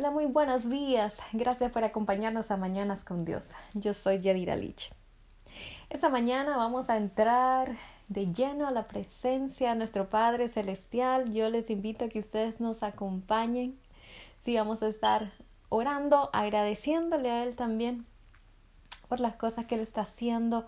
Hola, muy buenos días. Gracias por acompañarnos a Mañanas con Dios. Yo soy Yadira Lich. Esta mañana vamos a entrar de lleno a la presencia de nuestro Padre Celestial. Yo les invito a que ustedes nos acompañen. Sí, vamos a estar orando, agradeciéndole a Él también por las cosas que Él está haciendo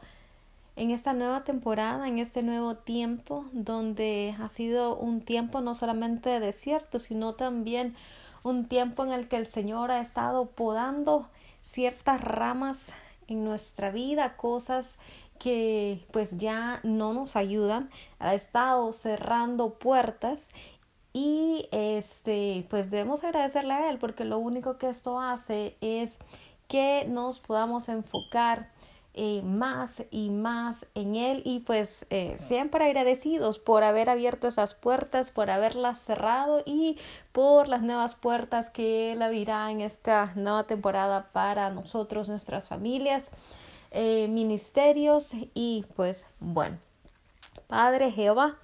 en esta nueva temporada, en este nuevo tiempo, donde ha sido un tiempo no solamente de desierto, sino también un tiempo en el que el Señor ha estado podando ciertas ramas en nuestra vida, cosas que pues ya no nos ayudan, ha estado cerrando puertas y este pues debemos agradecerle a él porque lo único que esto hace es que nos podamos enfocar eh, más y más en Él y pues eh, siempre agradecidos por haber abierto esas puertas, por haberlas cerrado y por las nuevas puertas que Él abrirá en esta nueva temporada para nosotros, nuestras familias, eh, ministerios y pues bueno, Padre Jehová,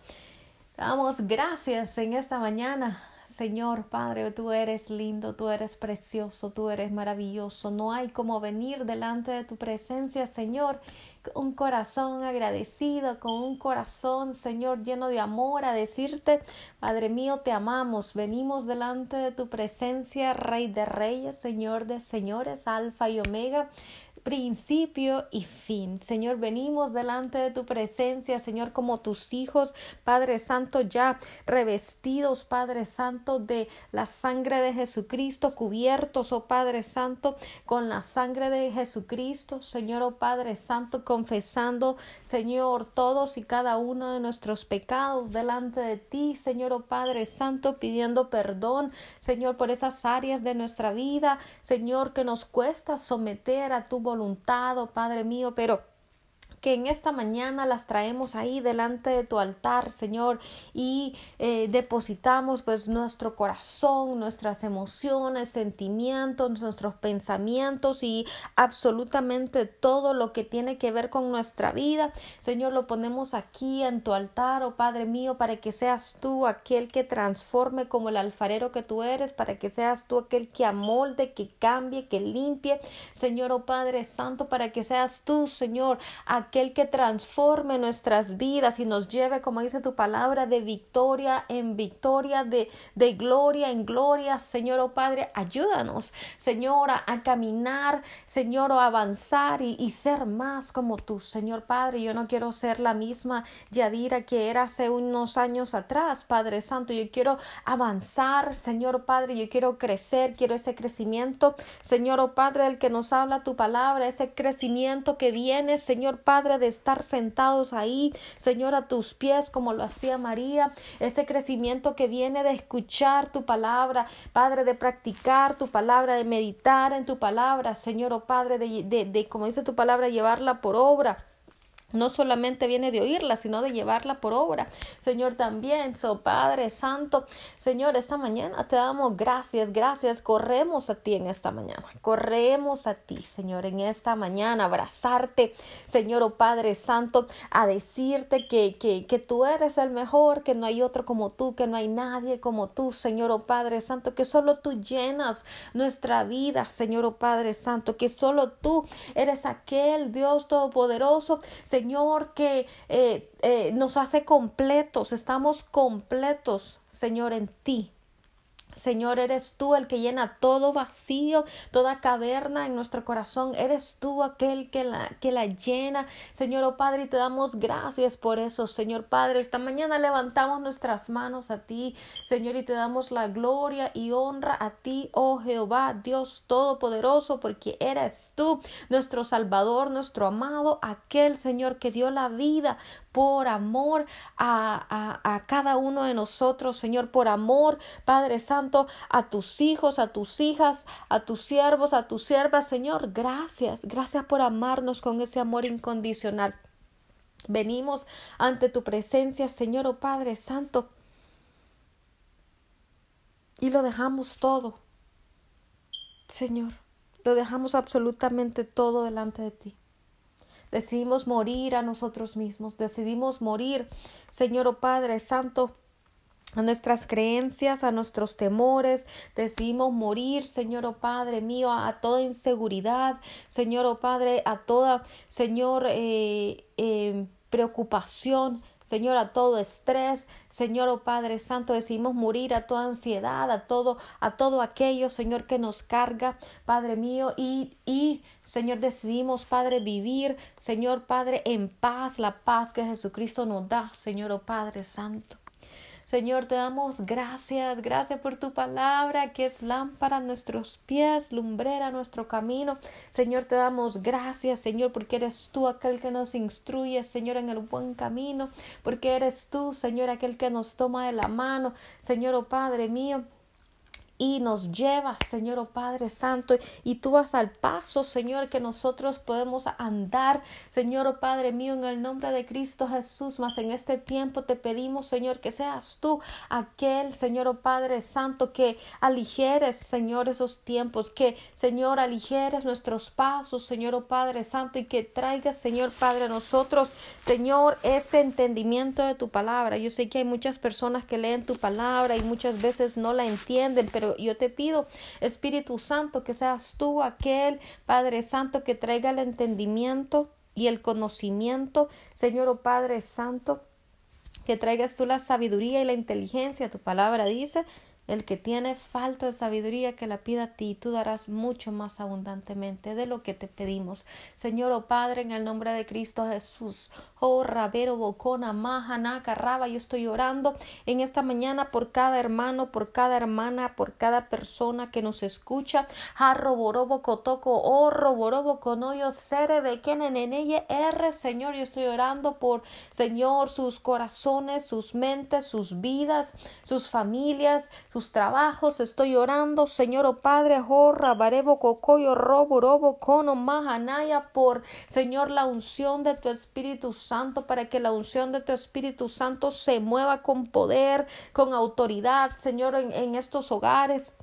damos gracias en esta mañana Señor Padre, tú eres lindo, tú eres precioso, tú eres maravilloso. No hay como venir delante de tu presencia, Señor, un corazón agradecido, con un corazón, Señor, lleno de amor, a decirte, Padre mío, te amamos. Venimos delante de tu presencia, Rey de Reyes, Señor de Señores, Alfa y Omega principio y fin. Señor, venimos delante de tu presencia, Señor, como tus hijos, Padre Santo, ya revestidos, Padre Santo, de la sangre de Jesucristo, cubiertos, oh Padre Santo, con la sangre de Jesucristo, Señor, oh Padre Santo, confesando, Señor, todos y cada uno de nuestros pecados delante de ti, Señor, oh Padre Santo, pidiendo perdón, Señor, por esas áreas de nuestra vida, Señor, que nos cuesta someter a tu voluntad oh Padre mío, pero que en esta mañana las traemos ahí delante de tu altar, Señor, y eh, depositamos pues nuestro corazón, nuestras emociones, sentimientos, nuestros pensamientos y absolutamente todo lo que tiene que ver con nuestra vida. Señor, lo ponemos aquí en tu altar, oh Padre mío, para que seas tú aquel que transforme como el alfarero que tú eres, para que seas tú aquel que amolde, que cambie, que limpie. Señor, oh Padre Santo, para que seas tú, Señor, aquel que transforme nuestras vidas y nos lleve, como dice tu palabra, de victoria en victoria, de, de gloria en gloria. Señor, oh Padre, ayúdanos, Señor, a, caminar, Señor, o avanzar y, y, ser más como tú, Señor Padre. Yo no quiero ser la misma Yadira que era hace unos años atrás, Padre Santo. Yo quiero avanzar, Señor Padre. Yo quiero crecer, quiero ese crecimiento, Señor, oh Padre, el que nos habla tu palabra, ese crecimiento que viene, Señor Padre de estar sentados ahí, Señor, a tus pies, como lo hacía María, ese crecimiento que viene de escuchar tu palabra, Padre, de practicar tu palabra, de meditar en tu palabra, Señor, oh Padre, de, de, de como dice tu palabra, llevarla por obra no solamente viene de oírla, sino de llevarla por obra. Señor, también, so Padre Santo, Señor, esta mañana te damos gracias, gracias. Corremos a ti en esta mañana. Corremos a ti, Señor, en esta mañana, abrazarte, Señor, oh Padre Santo, a decirte que, que, que tú eres el mejor, que no hay otro como tú, que no hay nadie como tú, Señor, oh Padre Santo, que solo tú llenas nuestra vida, Señor, oh Padre Santo, que solo tú eres aquel Dios todopoderoso, Señor, que eh, eh, nos hace completos, estamos completos, Señor, en ti. Señor, eres tú el que llena todo vacío, toda caverna en nuestro corazón. Eres tú aquel que la, que la llena. Señor, oh Padre, te damos gracias por eso, Señor Padre. Esta mañana levantamos nuestras manos a ti, Señor, y te damos la gloria y honra a ti, oh Jehová, Dios Todopoderoso, porque eres tú, nuestro Salvador, nuestro amado, aquel Señor que dio la vida por amor a, a, a cada uno de nosotros, Señor, por amor, Padre Santo a tus hijos, a tus hijas, a tus siervos, a tus siervas. Señor, gracias, gracias por amarnos con ese amor incondicional. Venimos ante tu presencia, Señor, oh Padre Santo, y lo dejamos todo. Señor, lo dejamos absolutamente todo delante de ti. Decidimos morir a nosotros mismos, decidimos morir, Señor, oh Padre Santo, a nuestras creencias, a nuestros temores. Decidimos morir, Señor, oh Padre mío, a toda inseguridad, Señor, oh Padre, a toda, Señor, eh, eh, preocupación. Señor, a todo estrés, Señor, oh Padre Santo, decidimos morir a toda ansiedad, a todo, a todo aquello, Señor, que nos carga, Padre mío, y, y, Señor, decidimos, Padre, vivir, Señor, Padre, en paz, la paz que Jesucristo nos da, Señor, oh Padre Santo. Señor, te damos gracias, gracias por tu palabra que es lámpara a nuestros pies, lumbrera a nuestro camino. Señor, te damos gracias, Señor, porque eres tú aquel que nos instruye, Señor, en el buen camino, porque eres tú, Señor, aquel que nos toma de la mano, Señor, oh Padre mío y nos lleva, Señor, oh Padre Santo, y tú vas al paso, Señor, que nosotros podemos andar, Señor, oh Padre mío, en el nombre de Cristo Jesús, mas en este tiempo te pedimos, Señor, que seas tú aquel, Señor, oh Padre Santo, que aligeres, Señor, esos tiempos, que, Señor, aligeres nuestros pasos, Señor, oh Padre Santo, y que traigas, Señor, Padre, a nosotros, Señor, ese entendimiento de tu palabra. Yo sé que hay muchas personas que leen tu palabra y muchas veces no la entienden, pero yo te pido, Espíritu Santo, que seas tú aquel Padre Santo que traiga el entendimiento y el conocimiento, Señor o Padre Santo, que traigas tú la sabiduría y la inteligencia. Tu palabra dice, el que tiene falta de sabiduría que la pida a ti, tú darás mucho más abundantemente de lo que te pedimos. Señor, oh Padre, en el nombre de Cristo Jesús, oh Rabero Bocona, Mahana, Raba, yo estoy orando en esta mañana por cada hermano, por cada hermana, por cada persona que nos escucha. Harroborobo Cotoco, oh Roborobo Conoyo, Bekeneneneye R, Señor, yo estoy orando por, Señor, sus corazones, sus mentes, sus vidas, sus familias, sus trabajos. Estoy orando, Señor, oh Padre, Jorra, Barebo, Cocoyo, Robo, Robo, Cono, Mahanaya, por, Señor, la unción de tu Espíritu Santo, para que la unción de tu Espíritu Santo se mueva con poder, con autoridad, Señor, en estos hogares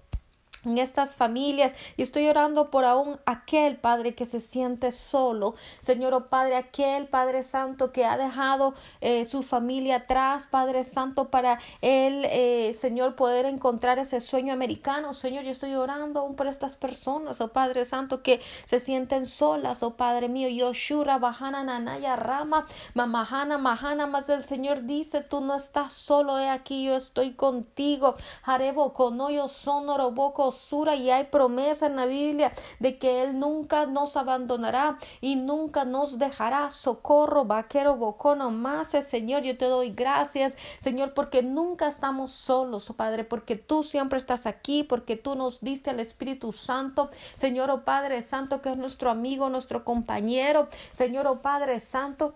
en estas familias. Y estoy orando por aún aquel Padre que se siente solo, Señor oh Padre, aquel Padre Santo que ha dejado eh, su familia atrás, Padre Santo, para él, eh, Señor, poder encontrar ese sueño americano, Señor, yo estoy orando aún por estas personas, oh Padre Santo, que se sienten solas, oh Padre mío, Yoshura, Bahana, Nanaya, Rama, Mamahana, Mahana, más el Señor dice, tú no estás solo, he aquí, yo estoy contigo, Jarebo, Conoyo, Sonoro, Boco, y hay promesa en la Biblia de que Él nunca nos abandonará y nunca nos dejará. Socorro, vaquero, bocono, más, Señor, yo te doy gracias, Señor, porque nunca estamos solos, oh Padre, porque tú siempre estás aquí, porque tú nos diste al Espíritu Santo, Señor, oh Padre Santo, que es nuestro amigo, nuestro compañero, Señor, oh Padre Santo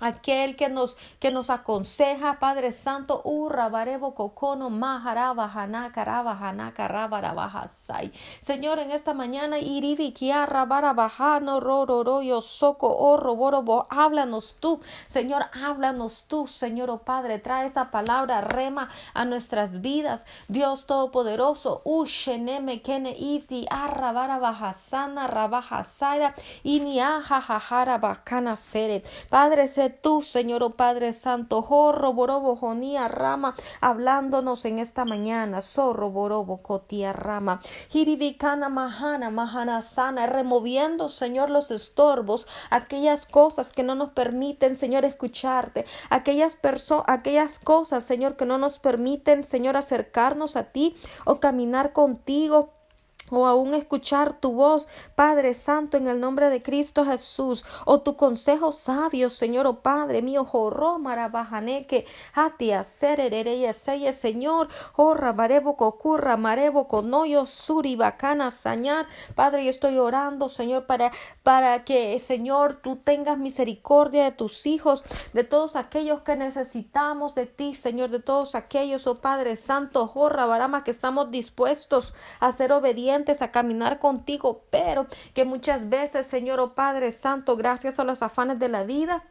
aquel que nos, que nos aconseja, Padre Santo, urra barebo cocono maharaba hanaka raba hanaka Señor, en esta mañana, iribi kiara barabajano rororo soco orro borobo, háblanos tú, Señor, háblanos tú, Señor, oh Padre, trae esa palabra rema a nuestras vidas, Dios Todopoderoso, usheneme kene iti arra barabajasana rabajasaya ini ajajajara bacana sere, Padre, se tú, Señor oh Padre Santo, jorro borobo jonía rama, hablándonos en esta mañana, zorro borobo cotia rama, hiribicana mahana, mahana sana, removiendo, Señor, los estorbos, aquellas cosas que no nos permiten, Señor, escucharte, aquellas personas, aquellas cosas, Señor, que no nos permiten, Señor, acercarnos a ti o caminar contigo o aún escuchar tu voz, Padre Santo, en el nombre de Cristo Jesús, o tu consejo sabio, Señor, o oh Padre mío, jorro marabajaneque, hatia serereye seye, Señor, jorra marebo cocurra, marebo conoyo, suri bacana, sañar, Padre, yo estoy orando, Señor, para, para que, Señor, tú tengas misericordia de tus hijos, de todos aquellos que necesitamos de ti, Señor, de todos aquellos, oh Padre Santo, jorra barama, que estamos dispuestos a ser obedientes a caminar contigo, pero que muchas veces, Señor, oh Padre Santo, gracias a los afanes de la vida,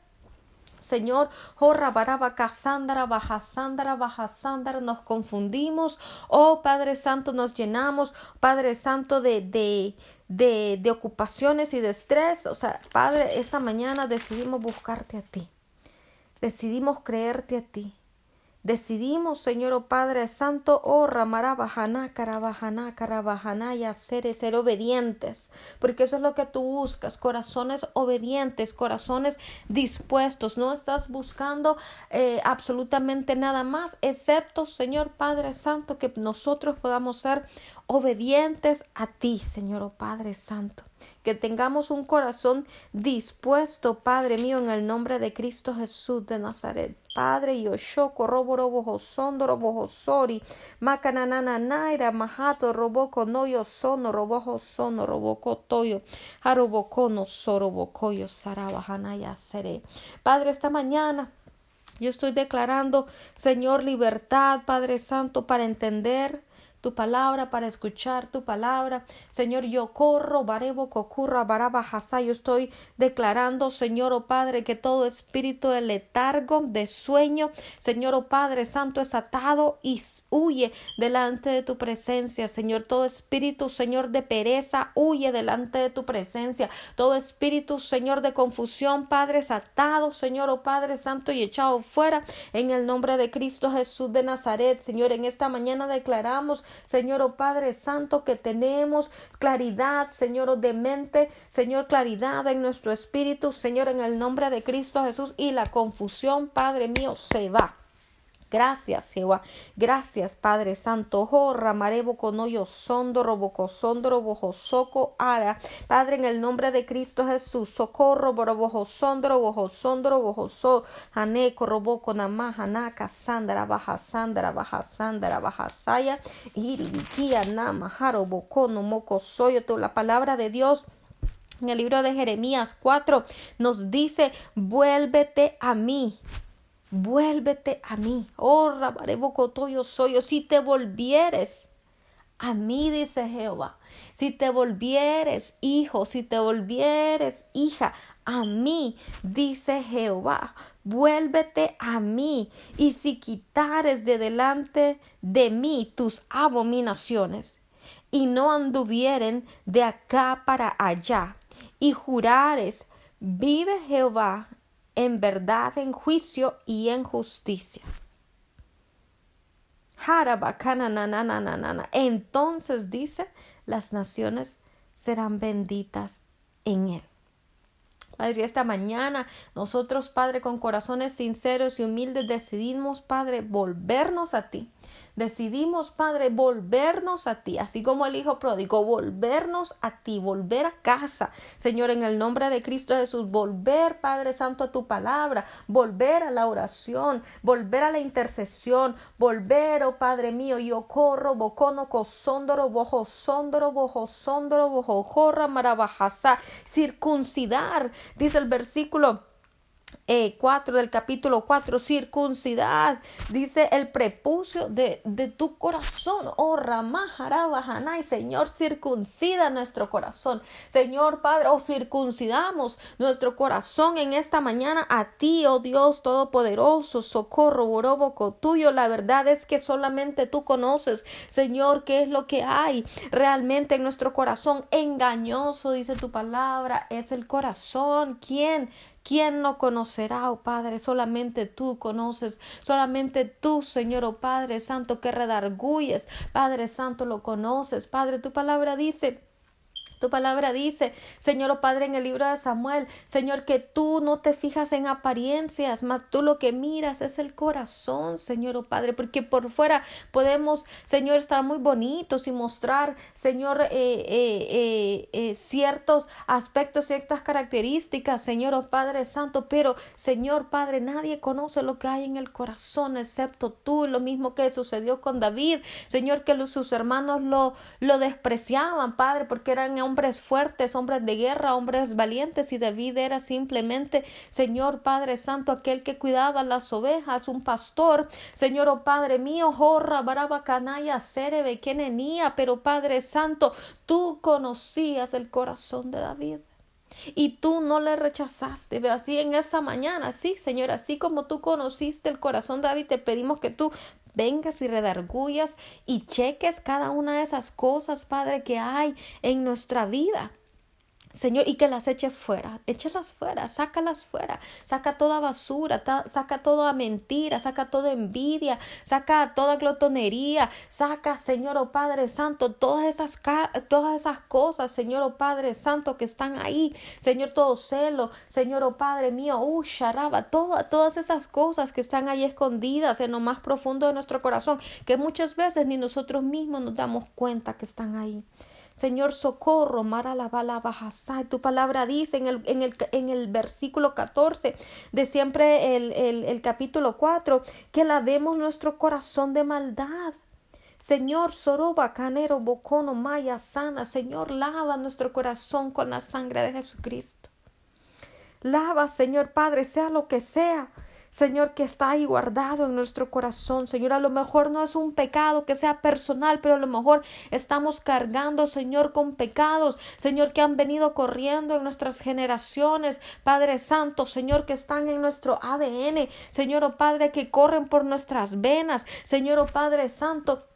Señor, jorra baraba casandra, bajasandra, bajasandra, nos confundimos, oh Padre Santo, nos llenamos, Padre Santo, de, de, de, de ocupaciones y de estrés. O sea, Padre, esta mañana decidimos buscarte a ti, decidimos creerte a ti. Decidimos, Señor oh Padre Santo, oh Ramarabajana, Carabajana, Carabajana y hacer ser obedientes, porque eso es lo que tú buscas, corazones obedientes, corazones dispuestos. No estás buscando eh, absolutamente nada más, excepto, Señor Padre Santo, que nosotros podamos ser obedientes a ti, Señor oh Padre Santo. Que tengamos un corazón dispuesto, Padre mío, en el nombre de Cristo Jesús de Nazaret. Padre, Yoshoko, Roboro, Sondoro, Bohosori, Macananana, Naira, Mahato, Roboko, Noyo, Sono, Robojo, Sono, Roboko, Toyo, Harobokono, Sorobokoyo, Sarabahanaya, Sere. Padre, esta mañana. Yo estoy declarando, Señor, libertad, Padre Santo, para entender, tu palabra, para escuchar tu palabra. Señor, yo corro, barebo, cocurra, baraba, Yo estoy declarando, Señor, oh Padre, que todo espíritu de letargo, de sueño, Señor, oh Padre Santo, es atado y huye delante de tu presencia. Señor, todo espíritu, Señor, de pereza, huye delante de tu presencia. Todo espíritu, Señor, de confusión, Padre, es atado, Señor, oh Padre Santo, y echado fuera en el nombre de Cristo Jesús de Nazaret. Señor, en esta mañana declaramos Señor, oh Padre Santo, que tenemos claridad, Señor, oh de mente, Señor, claridad en nuestro espíritu, Señor, en el nombre de Cristo Jesús, y la confusión, Padre mío, se va. Gracias, Jehová. Gracias, Padre Santo. Jorra, marebo conoyo, sondoro, boco, sondoro, bojo, soco, ara. Padre, en el nombre de Cristo Jesús, socorro, bojo, sondoro, bojo, sondoro, bojo, so, haneco, roboco, namaja, naka, sandra, baja, sandra, baja, sandra, baja, saya, iribiquia, nama, jaro, boco, no moco, soyo, la palabra de Dios. En el libro de Jeremías 4 nos dice, vuélvete a mí vuélvete a mí. Oh, Rabarebocotoyo soy yo. Si te volvieres a mí, dice Jehová. Si te volvieres hijo, si te volvieres hija, a mí, dice Jehová. Vuélvete a mí, y si quitares de delante de mí tus abominaciones, y no anduvieren de acá para allá, y jurares, vive Jehová en verdad, en juicio y en justicia. Entonces dice, las naciones serán benditas en él. Padre, esta mañana nosotros, Padre, con corazones sinceros y humildes decidimos, Padre, volvernos a ti. Decidimos, Padre, volvernos a ti, así como el Hijo pródigo, volvernos a ti, volver a casa, Señor, en el nombre de Cristo Jesús, volver, Padre Santo, a tu palabra, volver a la oración, volver a la intercesión, volver, oh Padre mío, yo corro, bocono, cosóndoro, bojo, sondoro, bojo, sondoro, bojo, jorra, marabajasa, circuncidar, dice el versículo 4 eh, del capítulo 4, circuncidad, dice el prepucio de, de tu corazón, oh Ramajarabajanay, Señor, circuncida nuestro corazón, Señor Padre, oh circuncidamos nuestro corazón en esta mañana a ti, oh Dios Todopoderoso, socorro, boroboco tuyo, la verdad es que solamente tú conoces, Señor, qué es lo que hay realmente en nuestro corazón, engañoso, dice tu palabra, es el corazón, ¿quién? ¿Quién no conocerá, oh Padre? Solamente tú conoces, solamente tú, Señor, oh Padre Santo, que redarguyes, Padre Santo, lo conoces. Padre, tu palabra dice tu palabra dice, Señor oh Padre, en el libro de Samuel, Señor, que tú no te fijas en apariencias, más tú lo que miras es el corazón, Señor oh Padre, porque por fuera podemos, Señor, estar muy bonitos y mostrar, Señor, eh, eh, eh, ciertos aspectos, ciertas características, Señor oh Padre Santo, pero, Señor Padre, nadie conoce lo que hay en el corazón excepto tú, lo mismo que sucedió con David, Señor, que sus hermanos lo, lo despreciaban, Padre, porque eran hombres fuertes, hombres de guerra, hombres valientes y David era simplemente, Señor Padre Santo, aquel que cuidaba las ovejas, un pastor, Señor, oh Padre mío, jorra, baraba, canaya, serebe, kenenía, pero Padre Santo, tú conocías el corazón de David y tú no le rechazaste. Así en esa mañana, sí, Señor, así como tú conociste el corazón de David, te pedimos que tú vengas y redargullas y cheques cada una de esas cosas, Padre, que hay en nuestra vida. Señor, y que las eche fuera, échalas fuera, sácalas fuera, saca toda basura, saca toda mentira, saca toda envidia, saca toda glotonería, saca, Señor, oh Padre Santo, todas esas, todas esas cosas, Señor, oh Padre Santo, que están ahí, Señor, todo celo, Señor, oh Padre mío, uh, sharaba, todas esas cosas que están ahí escondidas en lo más profundo de nuestro corazón, que muchas veces ni nosotros mismos nos damos cuenta que están ahí. Señor, socorro, Mara la bala Tu palabra dice en el, en el, en el versículo 14 de siempre el, el, el capítulo 4 que lavemos nuestro corazón de maldad. Señor, Soroba, Canero, Bocono, Maya, Sana, Señor, lava nuestro corazón con la sangre de Jesucristo. Lava, Señor Padre, sea lo que sea, Señor, que está ahí guardado en nuestro corazón. Señor, a lo mejor no es un pecado que sea personal, pero a lo mejor estamos cargando, Señor, con pecados, Señor, que han venido corriendo en nuestras generaciones, Padre Santo, Señor, que están en nuestro ADN, Señor, oh Padre, que corren por nuestras venas, Señor, oh Padre Santo.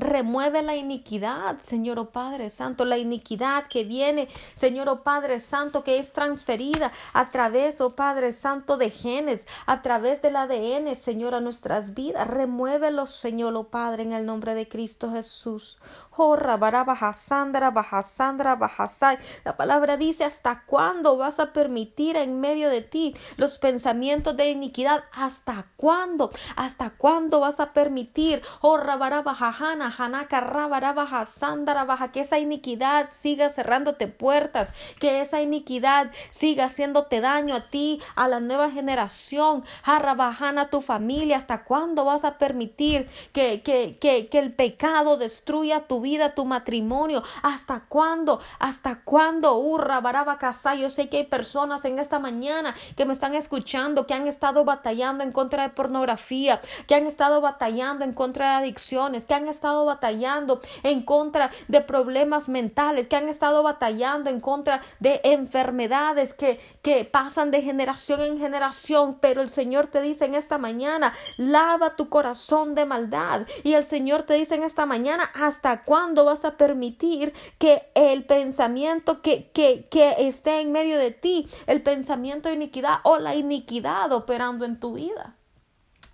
Remueve la iniquidad, Señor oh Padre Santo, la iniquidad que viene, Señor oh Padre Santo, que es transferida a través, oh Padre Santo, de genes, a través del ADN, Señor, a nuestras vidas. Remuévelo, Señor oh Padre, en el nombre de Cristo Jesús. Oh, La palabra dice, ¿hasta cuándo vas a permitir en medio de ti los pensamientos de iniquidad? ¿Hasta cuándo? ¿Hasta cuándo vas a permitir, oh, Rabarabajajana, Hanaka, Rabarabajasandara, que esa iniquidad siga cerrándote puertas, que esa iniquidad siga haciéndote daño a ti, a la nueva generación, a tu familia? ¿Hasta cuándo vas a permitir que, que, que, que el pecado destruya tu vida, tu matrimonio. ¿Hasta cuándo? ¿Hasta cuándo? Urra, baraba, casa. Yo sé que hay personas en esta mañana que me están escuchando, que han estado batallando en contra de pornografía, que han estado batallando en contra de adicciones, que han estado batallando en contra de problemas mentales, que han estado batallando en contra de enfermedades que, que pasan de generación en generación. Pero el Señor te dice en esta mañana, lava tu corazón de maldad. Y el Señor te dice en esta mañana, ¿hasta cuándo vas a permitir que el pensamiento que, que, que esté en medio de ti, el pensamiento de iniquidad o la iniquidad operando en tu vida?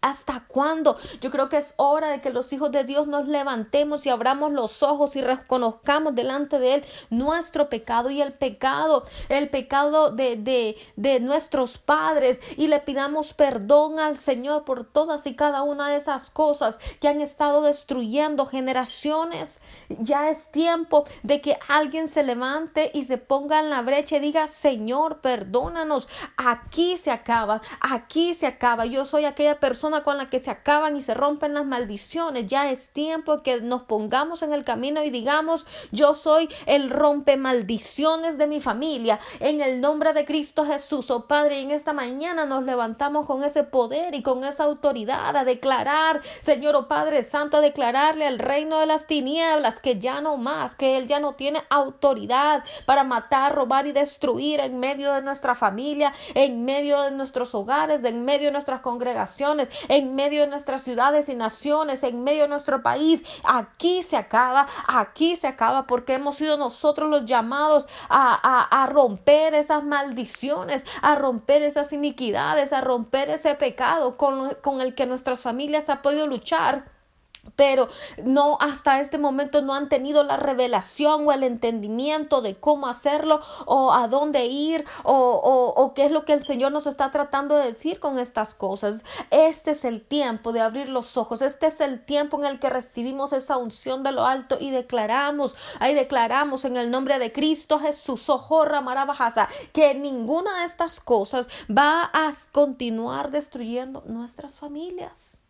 ¿Hasta cuándo? Yo creo que es hora de que los hijos de Dios nos levantemos y abramos los ojos y reconozcamos delante de Él nuestro pecado y el pecado, el pecado de, de, de nuestros padres y le pidamos perdón al Señor por todas y cada una de esas cosas que han estado destruyendo generaciones. Ya es tiempo de que alguien se levante y se ponga en la brecha y diga, Señor, perdónanos. Aquí se acaba, aquí se acaba. Yo soy aquella persona con la que se acaban y se rompen las maldiciones. Ya es tiempo que nos pongamos en el camino y digamos, yo soy el rompe maldiciones de mi familia. En el nombre de Cristo Jesús, oh Padre, en esta mañana nos levantamos con ese poder y con esa autoridad a declarar, Señor, oh Padre Santo, a declararle al reino de las tinieblas que ya no más, que Él ya no tiene autoridad para matar, robar y destruir en medio de nuestra familia, en medio de nuestros hogares, en medio de nuestras congregaciones, en medio de nuestras ciudades y naciones, en medio de nuestro país. Aquí se acaba, aquí se acaba porque hemos sido nosotros los llamados a, romper esas maldiciones, a romper esas iniquidades, a romper ese pecado con, con el que nuestras familias han podido luchar pero no hasta este momento no han tenido la revelación o el entendimiento de cómo hacerlo o a dónde ir o, o, qué es lo que el Señor nos está tratando de decir con estas cosas. Este es el tiempo de abrir los ojos, este es el tiempo en el que recibimos esa unción de lo alto y declaramos, ahí declaramos en el nombre de Cristo Jesús, ojorra marabajasa, que ninguna de estas cosas va a continuar destruyendo nuestras familias.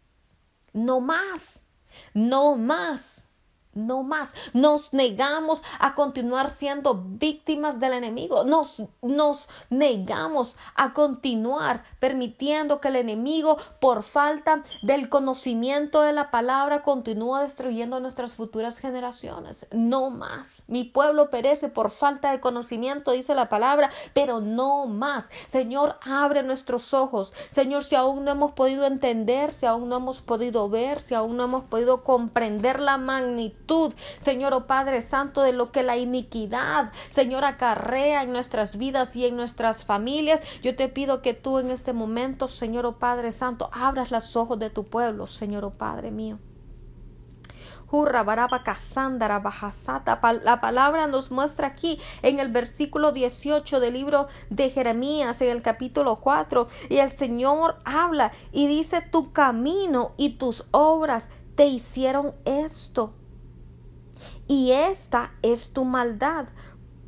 No más. No más. No más. Nos negamos a continuar siendo víctimas del enemigo. Nos, nos negamos a continuar permitiendo que el enemigo, por falta del conocimiento de la palabra, continúe destruyendo nuestras futuras generaciones. No más. Mi pueblo perece por falta de conocimiento, dice la palabra, pero no más. Señor, abre nuestros ojos. Señor, si aún no hemos podido entender, si aún no hemos podido ver, si aún no hemos podido comprender la magnitud Señor oh Padre Santo, de lo que la iniquidad, Señor, acarrea en nuestras vidas y en nuestras familias. Yo te pido que tú en este momento, Señor oh Padre Santo, abras los ojos de tu pueblo, Señor oh Padre mío. La palabra nos muestra aquí en el versículo 18 del libro de Jeremías, en el capítulo 4, y el Señor habla y dice, tu camino y tus obras te hicieron esto. Y esta es tu maldad,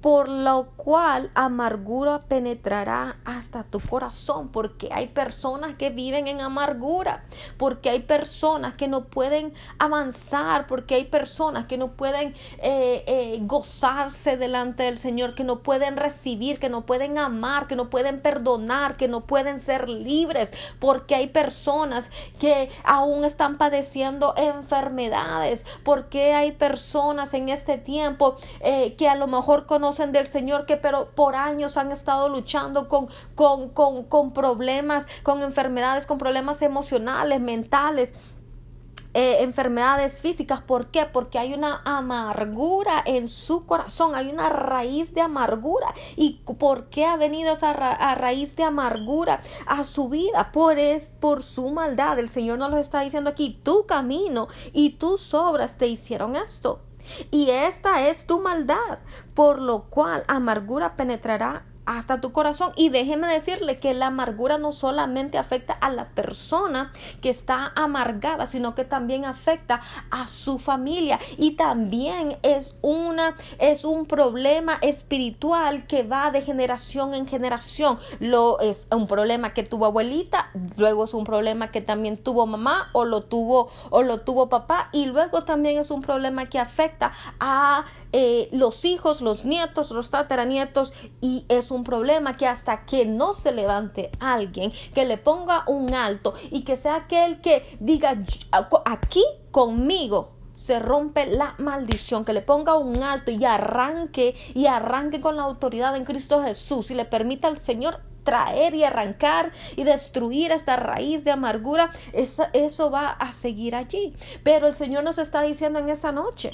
por lo cual amargura penetrará hasta tu corazón, porque hay personas que viven en amargura, porque hay personas que no pueden avanzar, porque hay personas que no pueden eh, eh, gozarse delante del Señor, que no pueden recibir, que no pueden amar, que no pueden perdonar, que no pueden ser libres, porque hay personas que aún están padeciendo enfermedades, porque hay personas en este tiempo eh, que a lo mejor conocen del Señor que pero por años han estado luchando con, con, con, con problemas, con enfermedades, con problemas emocionales, mentales. Eh, enfermedades físicas. ¿Por qué? Porque hay una amargura en su corazón, hay una raíz de amargura. ¿Y por qué ha venido esa raíz de amargura a su vida? Por, es, por su maldad. El Señor nos lo está diciendo aquí, tu camino y tus obras te hicieron esto. Y esta es tu maldad, por lo cual amargura penetrará hasta tu corazón. Y déjeme decirle que la amargura no solamente afecta a la persona que está amargada, sino que también afecta a su familia. Y también es una, es un problema espiritual que va de generación en generación. Lo es un problema que tuvo abuelita, luego es un problema que también tuvo mamá o lo tuvo o lo tuvo papá y luego también es un problema que afecta a eh, los hijos, los nietos, los tataranietos y es un problema que hasta que no se levante alguien que le ponga un alto y que sea aquel que diga aquí conmigo se rompe la maldición, que le ponga un alto y arranque y arranque con la autoridad en Cristo Jesús y le permita al Señor traer y arrancar y destruir esta raíz de amargura, eso, eso va a seguir allí. Pero el Señor nos está diciendo en esta noche,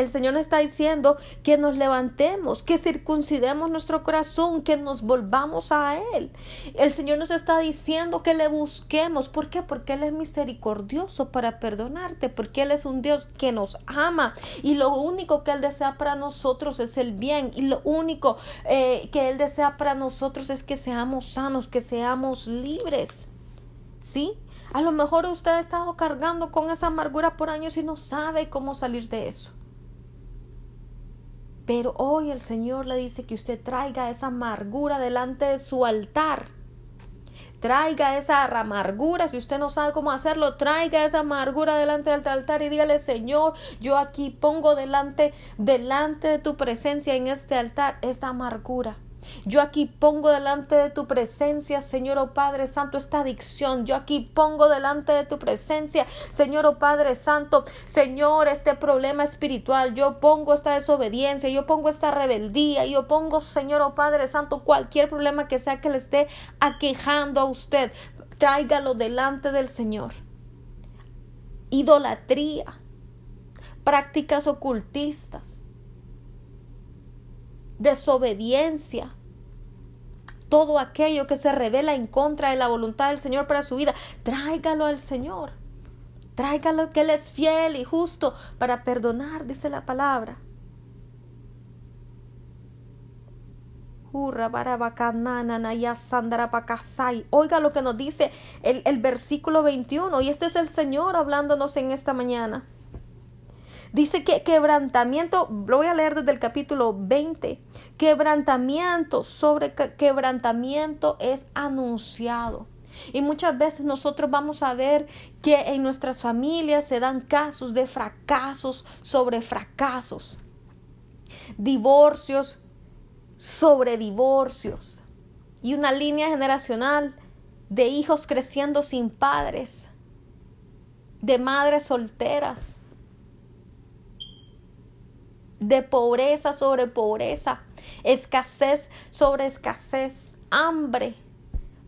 el Señor nos está diciendo que nos levantemos, que circuncidemos nuestro corazón, que nos volvamos a Él. El Señor nos está diciendo que le busquemos. ¿Por qué? Porque Él es misericordioso para perdonarte, porque Él es un Dios que nos ama y lo único que Él desea para nosotros es el bien y lo único eh, que Él desea para nosotros es que seamos sanos, que seamos libres. ¿Sí? A lo mejor usted ha estado cargando con esa amargura por años y no sabe cómo salir de eso. Pero hoy el Señor le dice que usted traiga esa amargura delante de su altar. Traiga esa amargura, si usted no sabe cómo hacerlo, traiga esa amargura delante del altar y dígale, Señor, yo aquí pongo delante, delante de tu presencia en este altar esta amargura. Yo aquí pongo delante de tu presencia, Señor oh Padre Santo, esta adicción. Yo aquí pongo delante de tu presencia, Señor oh Padre Santo, Señor, este problema espiritual. Yo pongo esta desobediencia, yo pongo esta rebeldía, yo pongo, Señor oh Padre Santo, cualquier problema que sea que le esté aquejando a usted. Tráigalo delante del Señor. Idolatría, prácticas ocultistas, desobediencia, todo aquello que se revela en contra de la voluntad del Señor para su vida, tráigalo al Señor. Tráigalo que Él es fiel y justo para perdonar, dice la palabra. Oiga lo que nos dice el, el versículo 21 y este es el Señor hablándonos en esta mañana. Dice que quebrantamiento, lo voy a leer desde el capítulo 20, quebrantamiento sobre quebrantamiento es anunciado. Y muchas veces nosotros vamos a ver que en nuestras familias se dan casos de fracasos sobre fracasos, divorcios sobre divorcios y una línea generacional de hijos creciendo sin padres, de madres solteras, de pobreza sobre pobreza, escasez sobre escasez, hambre,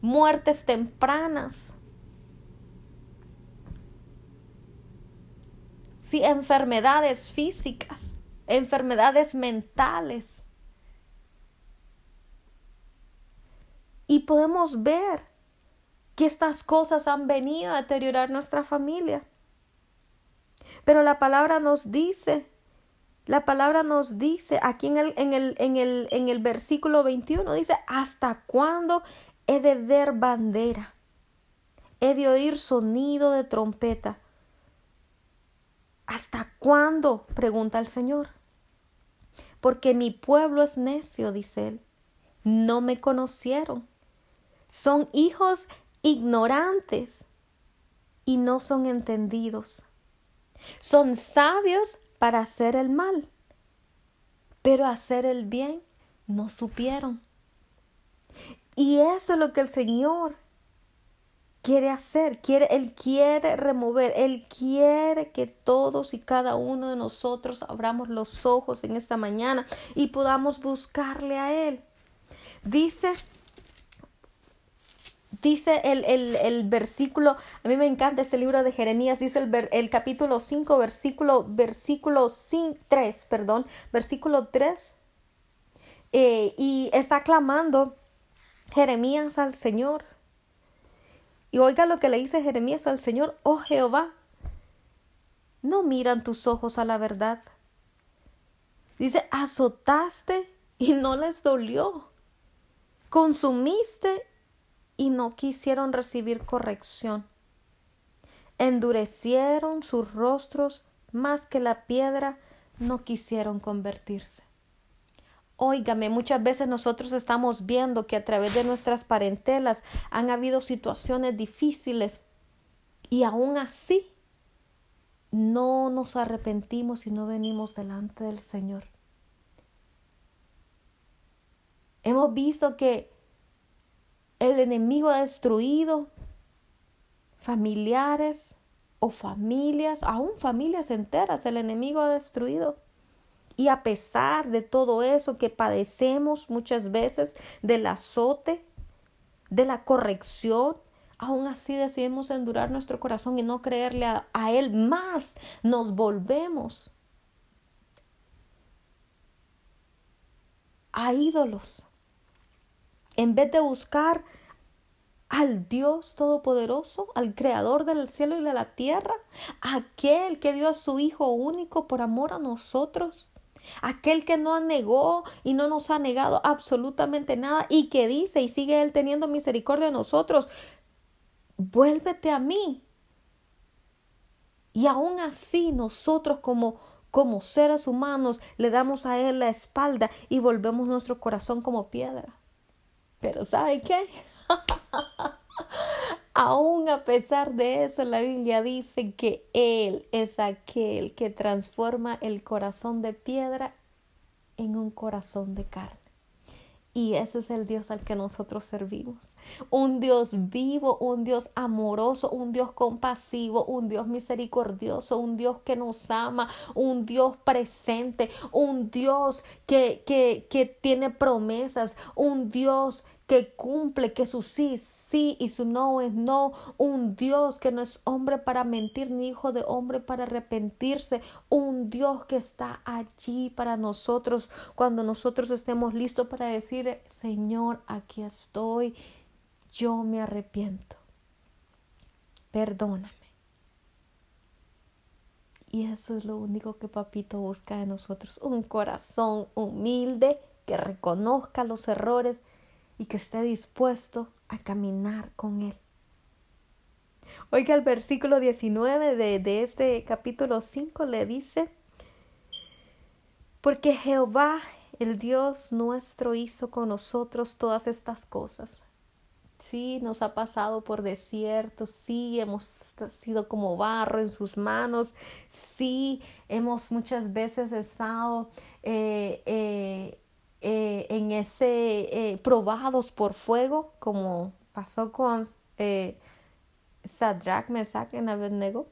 muertes tempranas. ¿sí? enfermedades físicas, enfermedades mentales. Y podemos ver que estas cosas han venido a deteriorar nuestra familia. Pero la palabra nos dice, la palabra nos dice aquí en el, en el, en el, en el versículo 21, dice, ¿hasta cuándo he de ver bandera? He de oír sonido de trompeta. ¿Hasta cuándo? pregunta el Señor. Porque mi pueblo es necio, dice él. No me conocieron. Son hijos ignorantes y no son entendidos. Son sabios para hacer el mal, pero hacer el bien no supieron. Y eso es lo que el Señor quiere hacer, quiere, Él quiere remover, Él quiere que todos y cada uno de nosotros abramos los ojos en esta mañana y podamos buscarle a Él. Dice dice el, el, versículo, a mí me encanta este libro de Jeremías, dice el, el capítulo 5, versículo, versículo 3, perdón, versículo 3, eh, y está clamando Jeremías al Señor. Y oiga lo que le dice Jeremías al Señor, oh Jehová, no miran tus ojos a la verdad. Dice, azotaste y no les dolió. Consumiste y no quisieron recibir corrección. Endurecieron sus rostros más que la piedra, no quisieron convertirse. Óigame, muchas veces nosotros estamos viendo que a través de nuestras parentelas han habido situaciones difíciles y aún así no nos arrepentimos y no venimos delante del Señor. Hemos visto que el enemigo ha destruido familiares o familias, aún familias enteras, el enemigo ha destruido. Y a pesar de todo eso que padecemos muchas veces, del azote, de la corrección, aún así decidimos endurar nuestro corazón y no creerle a, a Él más. Nos volvemos a ídolos en vez de buscar al Dios Todopoderoso, al Creador del cielo y de la tierra, aquel que dio a su Hijo único por amor a nosotros, aquel que no negó y no nos ha negado absolutamente nada y que dice y sigue Él teniendo misericordia de nosotros, vuélvete a mí. Y aún así nosotros como como seres humanos le damos a Él la espalda y volvemos nuestro corazón como piedra. Pero ¿sabe qué? Aún a pesar de eso, la Biblia dice que Él es aquel que transforma el corazón de piedra en un corazón de carne. Y ese es el Dios al que nosotros servimos. Un Dios vivo, un Dios amoroso, un Dios compasivo, un Dios misericordioso, un Dios que nos ama, un Dios presente, un Dios que, que, que tiene promesas, un Dios que cumple, que su sí sí y su no es no, un Dios que no es hombre para mentir ni hijo de hombre para arrepentirse, un Dios que está allí para nosotros. Cuando nosotros estemos listos para decir, Señor, aquí estoy, yo me arrepiento, perdóname. Y eso es lo único que Papito busca de nosotros, un corazón humilde que reconozca los errores y que esté dispuesto a caminar con Él. Oiga, el versículo 19 de, de este capítulo 5 le dice, porque Jehová, el Dios nuestro, hizo con nosotros todas estas cosas. Sí, nos ha pasado por desiertos, sí, hemos sido como barro en sus manos, sí, hemos muchas veces estado eh, eh, eh, en ese eh, probados por fuego, como pasó con eh, Sadrach, Mesach en Abednego.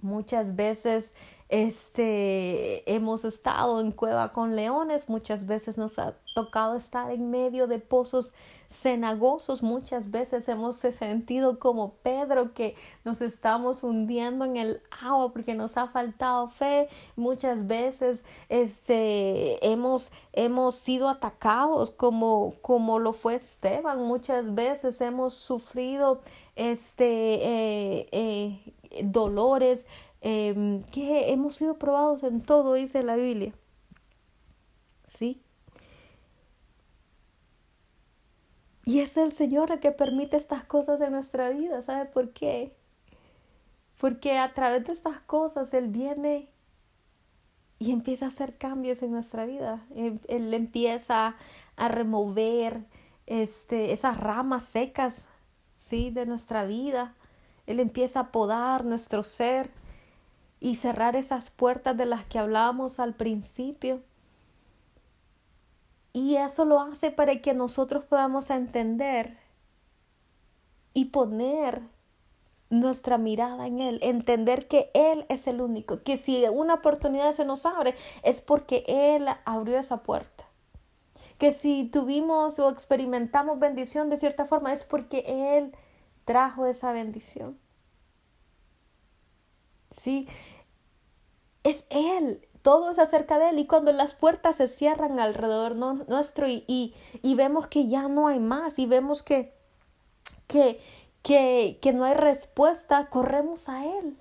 Muchas veces este, hemos estado en cueva con leones, muchas veces nos ha tocado estar en medio de pozos cenagosos, muchas veces hemos sentido como Pedro que nos estamos hundiendo en el agua porque nos ha faltado fe, muchas veces este, hemos, hemos sido atacados como, como lo fue Esteban, muchas veces hemos sufrido este, eh, eh, dolores, Em, que hemos sido probados en todo, dice la Biblia. ¿Sí? Y es el Señor el que permite estas cosas en nuestra vida. ¿Sabe por qué? Porque a través de estas cosas Él viene y empieza a hacer cambios en nuestra vida. Él, empieza a remover este, esas ramas secas ¿sí? de nuestra vida. Él empieza a podar nuestro ser y cerrar esas puertas de las que hablábamos al principio. Y eso lo hace para que nosotros podamos entender y poner nuestra mirada en Él, entender que Él es el único, que si una oportunidad se nos abre es porque Él abrió esa puerta, que si tuvimos o experimentamos bendición de cierta forma es porque Él trajo esa bendición. ¿sí? Es Él, todo es acerca de Él. Y cuando las puertas se cierran alrededor nuestro y, y, vemos que ya no hay más y vemos que, que, que, que no hay respuesta, corremos a Él.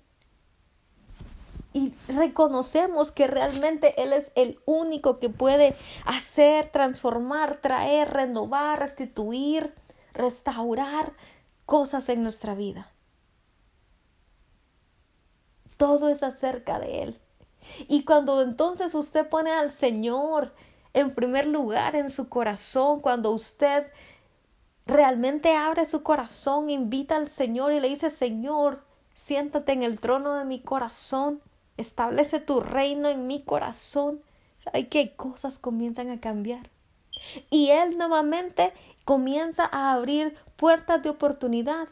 Y reconocemos que realmente Él es el único que puede hacer, transformar, traer, renovar, restituir, restaurar cosas en nuestra vida. Todo es acerca de Él. Y cuando entonces usted pone al Señor en primer lugar en su corazón, cuando usted realmente abre su corazón, invita al Señor y le dice, Señor, siéntate en el trono de mi corazón, establece tu reino en mi corazón, ¿sabe qué cosas comienzan a cambiar? Y Él nuevamente comienza a abrir puertas de oportunidad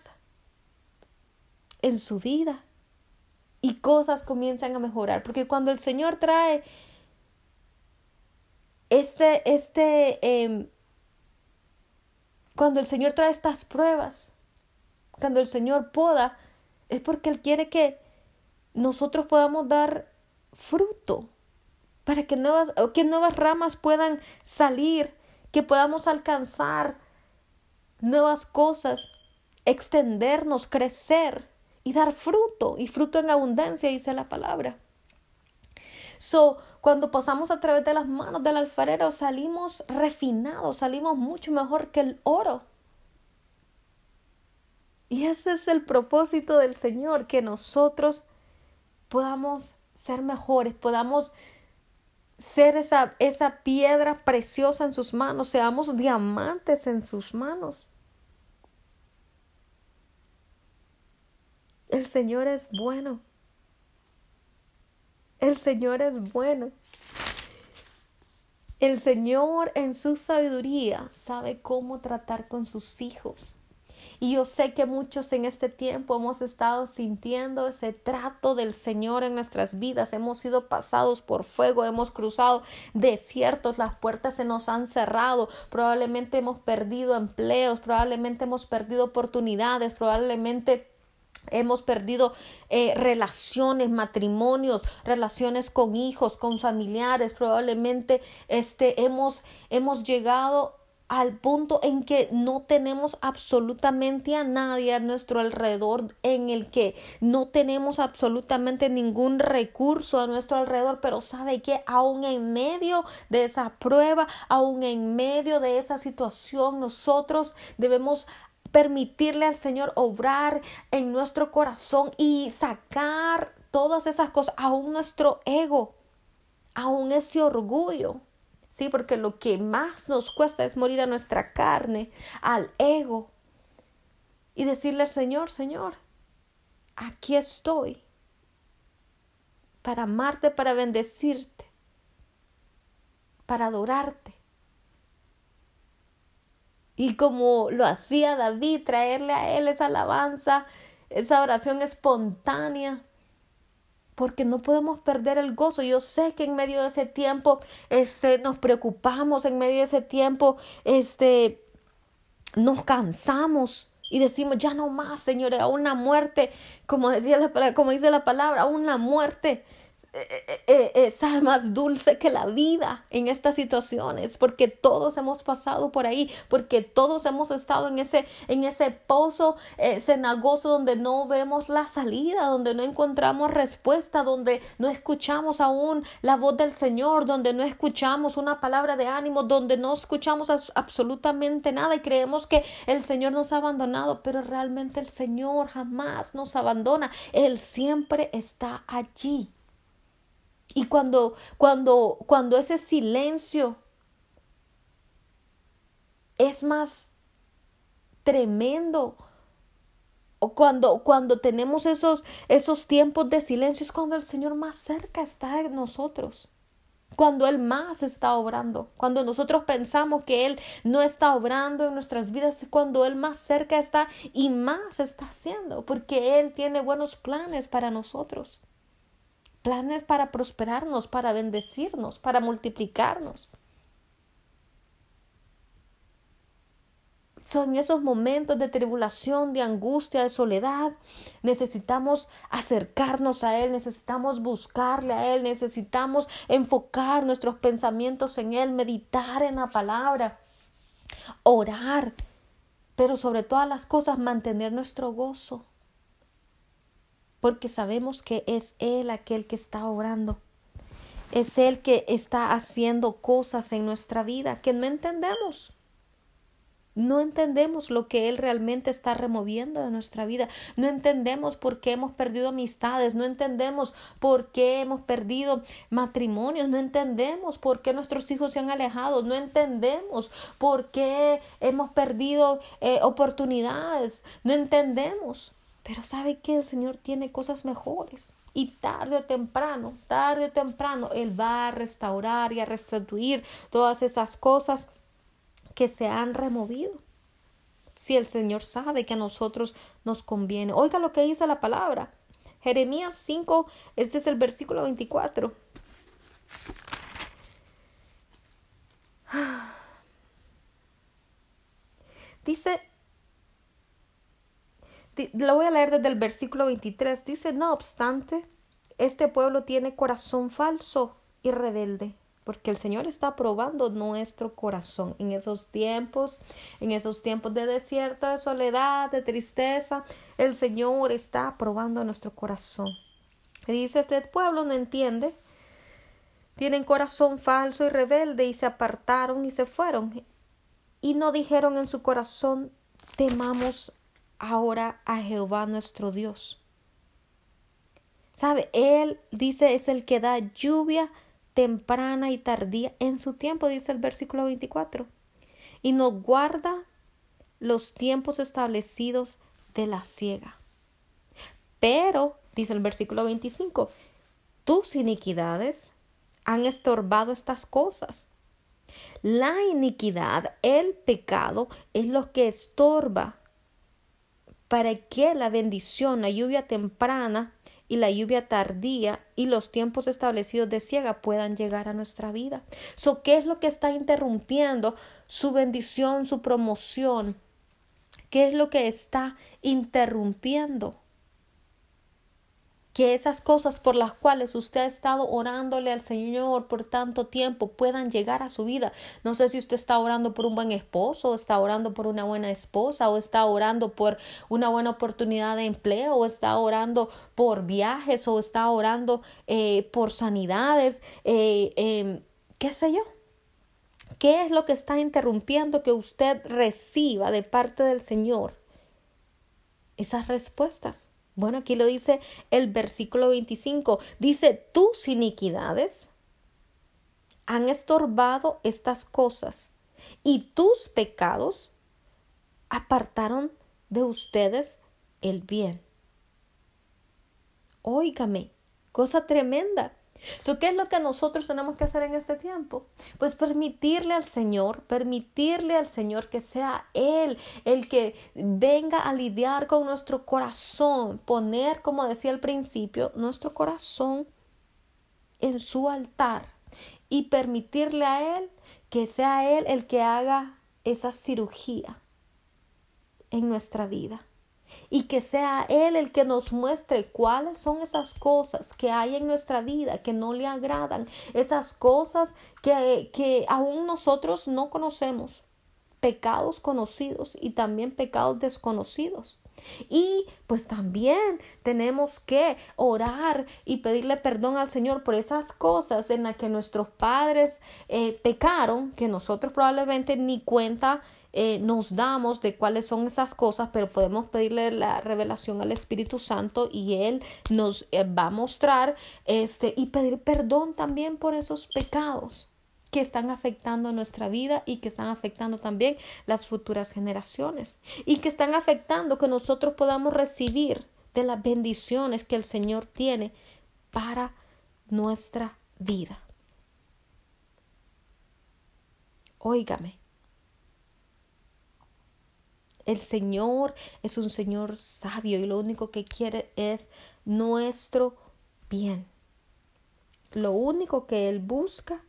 en su vida y cosas comienzan a mejorar. Porque cuando el Señor trae este, este, em, cuando el Señor trae estas pruebas, cuando el Señor poda, es porque Él quiere que nosotros podamos dar fruto, para que nuevas, que nuevas ramas puedan salir, que podamos alcanzar nuevas cosas, extendernos, crecer y dar fruto, y fruto en abundancia, dice la palabra. So, cuando pasamos a través de las manos del alfarero, salimos refinados, salimos mucho mejor que el oro. Y ese es el propósito del Señor, que nosotros podamos ser mejores, podamos ser esa, esa piedra preciosa en sus manos, seamos diamantes en sus manos. El Señor es bueno. El Señor es bueno. El Señor en su sabiduría sabe cómo tratar con sus hijos. Y yo sé que muchos en este tiempo hemos estado sintiendo ese trato del Señor en nuestras vidas. Hemos sido pasados por fuego, hemos cruzado desiertos, las puertas se nos han cerrado, probablemente hemos perdido empleos, probablemente hemos perdido oportunidades, probablemente Hemos perdido eh, relaciones, matrimonios, relaciones con hijos, con familiares. Probablemente este, hemos, hemos llegado al punto en que no tenemos absolutamente a nadie a nuestro alrededor, en el que no tenemos absolutamente ningún recurso a nuestro alrededor, pero sabe que aún en medio de esa prueba, aún en medio de esa situación, nosotros debemos permitirle al Señor obrar en nuestro corazón y sacar todas esas cosas, aún nuestro ego, aún ese orgullo. Sí, porque lo que más nos cuesta es morir a nuestra carne, al ego. Y decirle Señor, Señor, aquí estoy para amarte, para bendecirte, para adorarte. Y como lo hacía David, traerle a él esa alabanza, esa oración espontánea, porque no podemos perder el gozo. Yo sé que en medio de ese tiempo este, nos preocupamos, en medio de ese tiempo este, nos cansamos y decimos, ya no más, Señor, a una muerte, como, decía la, como dice la palabra, a una muerte eh, eh, eh, más dulce que la vida en estas situaciones, porque todos hemos pasado por ahí, porque todos hemos estado en ese, en ese pozo cenagoso donde no vemos la salida, donde no encontramos respuesta, donde no escuchamos aún la voz del Señor, donde no escuchamos una palabra de ánimo, donde no escuchamos absolutamente nada y creemos que el Señor nos ha abandonado, pero realmente el Señor jamás nos abandona, Él siempre está allí. Y cuando, cuando, cuando ese silencio es más tremendo, o cuando, cuando tenemos esos, esos tiempos de silencio, es cuando el Señor más cerca está de nosotros. Cuando Él más está obrando, cuando nosotros pensamos que Él no está obrando en nuestras vidas, es cuando Él más cerca está y más está haciendo, porque Él tiene buenos planes para nosotros planes para prosperarnos, para bendecirnos, para multiplicarnos. Son esos momentos de tribulación, de angustia, de soledad. Necesitamos acercarnos a Él, necesitamos buscarle a Él, necesitamos enfocar nuestros pensamientos en Él, meditar en la palabra, orar, pero sobre todas las cosas mantener nuestro gozo porque sabemos que es Él aquel que está obrando. Es Él que está haciendo cosas en nuestra vida que no entendemos. No entendemos lo que Él realmente está removiendo de nuestra vida. No entendemos por qué hemos perdido amistades. No entendemos por qué hemos perdido matrimonios. No entendemos por qué nuestros hijos se han alejado. No entendemos por qué hemos perdido eh, oportunidades. No entendemos. Pero sabe que el Señor tiene cosas mejores. Y tarde o temprano, tarde o temprano, Él va a restaurar y a restituir todas esas cosas que se han removido. Si el Señor sabe que a nosotros nos conviene. Oiga lo que dice la palabra. Jeremías 5, este es el versículo 24. Dice, lo voy a leer desde el versículo 23. Dice, no obstante, este pueblo tiene corazón falso y rebelde, porque el Señor está probando nuestro corazón en esos tiempos, en esos tiempos de desierto, de soledad, de tristeza. El Señor está probando nuestro corazón. Y dice, este pueblo no entiende, tienen corazón falso y rebelde y se apartaron y se fueron y no dijeron en su corazón, temamos ahora a Jehová nuestro Dios. ¿Sabe? Él dice es el que da lluvia temprana y tardía en su tiempo, dice el versículo 24. Y nos guarda los tiempos establecidos de la ciega. Pero, dice el versículo 25, tus iniquidades han estorbado estas cosas. La iniquidad, el pecado, es lo que estorba para que la bendición, la lluvia temprana y la lluvia tardía y los tiempos establecidos de ciega puedan llegar a nuestra vida. So, ¿Qué es lo que está interrumpiendo su bendición, su promoción? ¿Qué es lo que está interrumpiendo? Que esas cosas por las cuales usted ha estado orándole al Señor por tanto tiempo puedan llegar a su vida. No sé si usted está orando por un buen esposo, o está orando por una buena esposa, o está orando por una buena oportunidad de empleo, o está orando por viajes, o está orando eh, por sanidades, eh, em, qué sé yo. ¿Qué es lo que está interrumpiendo que usted reciba de parte del Señor? Esas respuestas. Bueno, aquí lo dice el versículo 25. Dice, tus iniquidades han estorbado estas cosas y tus pecados apartaron de ustedes el bien. Óigame, cosa tremenda. ¿Qué es lo que nosotros tenemos que hacer en este tiempo? Pues permitirle al Señor, permitirle al Señor que sea Él el que venga a lidiar con nuestro corazón, poner, como decía al principio, nuestro corazón en su altar y permitirle a Él que sea Él el que haga esa cirugía en nuestra vida y que sea Él el que nos muestre cuáles son esas cosas que hay en nuestra vida que no le agradan, esas cosas que, que aún nosotros no conocemos, pecados conocidos y también pecados desconocidos. Y pues también tenemos que orar y pedirle perdón al Señor por esas cosas en las que nuestros padres eh, pecaron, que nosotros probablemente ni cuenta eh, nos damos de cuáles son esas cosas, pero podemos pedirle la revelación al Espíritu Santo y Él nos eh, va a mostrar este y pedir perdón también por esos pecados que están afectando nuestra vida y que están afectando también las futuras generaciones y que están afectando que nosotros podamos recibir de las bendiciones que el Señor tiene para nuestra vida. Óigame, el Señor es un Señor sabio y lo único que quiere es nuestro bien. Lo único que Él busca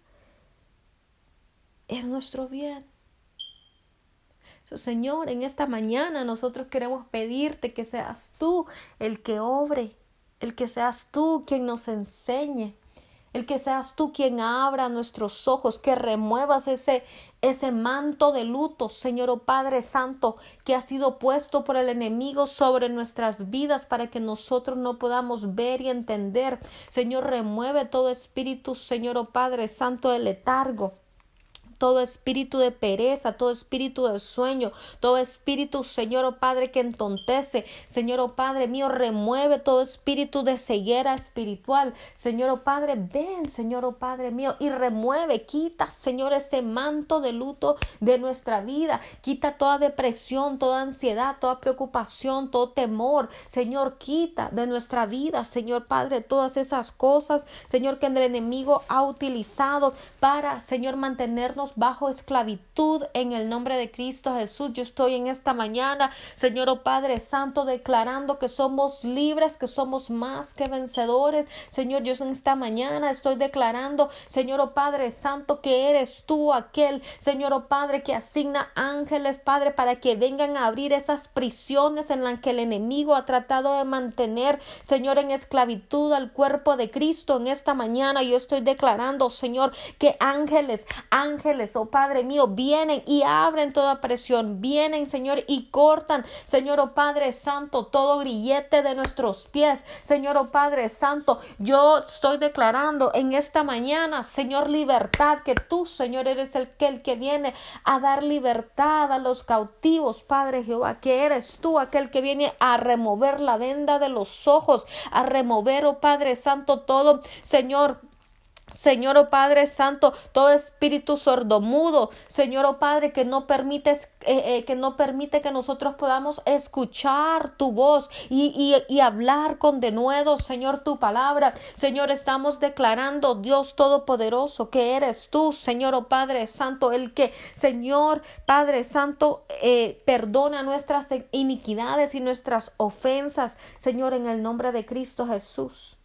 es nuestro bien. Señor, en esta mañana nosotros queremos pedirte que seas tú el que obre, el que seas tú quien nos enseñe, el que seas tú quien abra nuestros ojos, que remuevas ese, ese manto de luto, Señor oh Padre Santo, que ha sido puesto por el enemigo sobre nuestras vidas para que nosotros no podamos ver y entender. Señor, remueve todo espíritu, Señor oh Padre Santo, de letargo todo espíritu de pereza, todo espíritu de sueño, todo espíritu, Señor oh Padre, que entontece, Señor oh Padre mío, remueve todo espíritu de ceguera espiritual, Señor oh Padre, ven, Señor oh Padre mío, y remueve, quita, Señor, ese manto de luto de nuestra vida, quita toda depresión, toda ansiedad, toda preocupación, todo temor, Señor, quita de nuestra vida, Señor Padre, todas esas cosas, Señor, que el enemigo ha utilizado para, Señor, mantenernos bajo esclavitud en el nombre de Cristo Jesús. Yo estoy en esta mañana, Señor oh Padre Santo, declarando que somos libres, que somos más que vencedores. Señor, yo en esta mañana estoy declarando, Señor oh Padre Santo, que eres tú aquel, Señor oh Padre, que asigna ángeles, Padre, para que vengan a abrir esas prisiones en las que el enemigo ha tratado de mantener, Señor, en esclavitud al cuerpo de Cristo. En esta mañana yo estoy declarando, Señor, que ángeles, ángeles, oh Padre mío, vienen y abren toda presión, vienen, Señor, y cortan, Señor, oh Padre Santo, todo grillete de nuestros pies, Señor, oh Padre Santo, yo estoy declarando en esta mañana, Señor, libertad, que tú, Señor, eres el que, el que viene a dar libertad a los cautivos, Padre Jehová, que eres tú aquel que viene a remover la venda de los ojos, a remover, oh Padre Santo, todo, Señor, Señor oh Padre Santo, todo espíritu sordomudo, Señor oh Padre, que no permites, eh, eh, que no permite que nosotros podamos escuchar tu voz y, y, y hablar con denuedo, Señor, tu palabra. Señor, estamos declarando, Dios Todopoderoso, que eres tú, Señor oh Padre Santo, el que, Señor Padre Santo, eh, perdona nuestras iniquidades y nuestras ofensas, Señor, en el nombre de Cristo Jesús.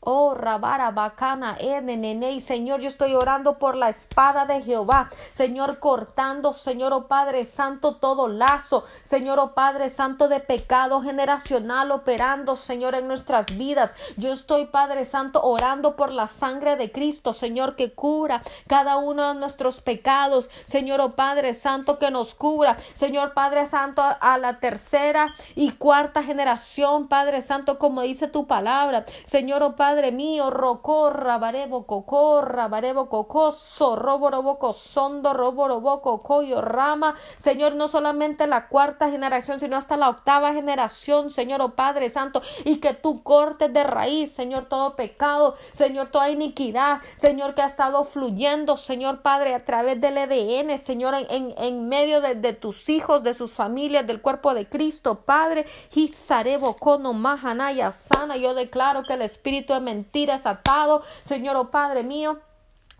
Oh, Rabara, Bacana, Nene, Señor, yo estoy orando por la espada de Jehová. Señor, cortando, Señor, oh Padre Santo, todo lazo. Señor, oh Padre Santo, de pecado generacional operando, Señor, en nuestras vidas. Yo estoy, Padre Santo, orando por la sangre de Cristo, Señor, que cubra cada uno de nuestros pecados. Señor, oh Padre Santo, que nos cubra. Señor, Padre Santo, a la tercera y cuarta generación, Padre Santo, como dice tu palabra. Señor, oh Padre Padre mío, rocorra, barebo, cocorra, barebo, cocoso, roboroboco, sondo, roboroboco, coyo, rama. Señor, no solamente la cuarta generación, sino hasta la octava generación, Señor, oh Padre Santo, y que tú cortes de raíz, Señor, todo pecado, Señor, toda iniquidad, Señor, que ha estado fluyendo, Señor Padre, a través del EDN, Señor, en, en, medio de, tus hijos, de sus familias, del cuerpo de Cristo, Padre, Hizarebo, Kono, Mahanaya, Sana, yo declaro que el Espíritu de mentira es atado, Señor, oh Padre mío.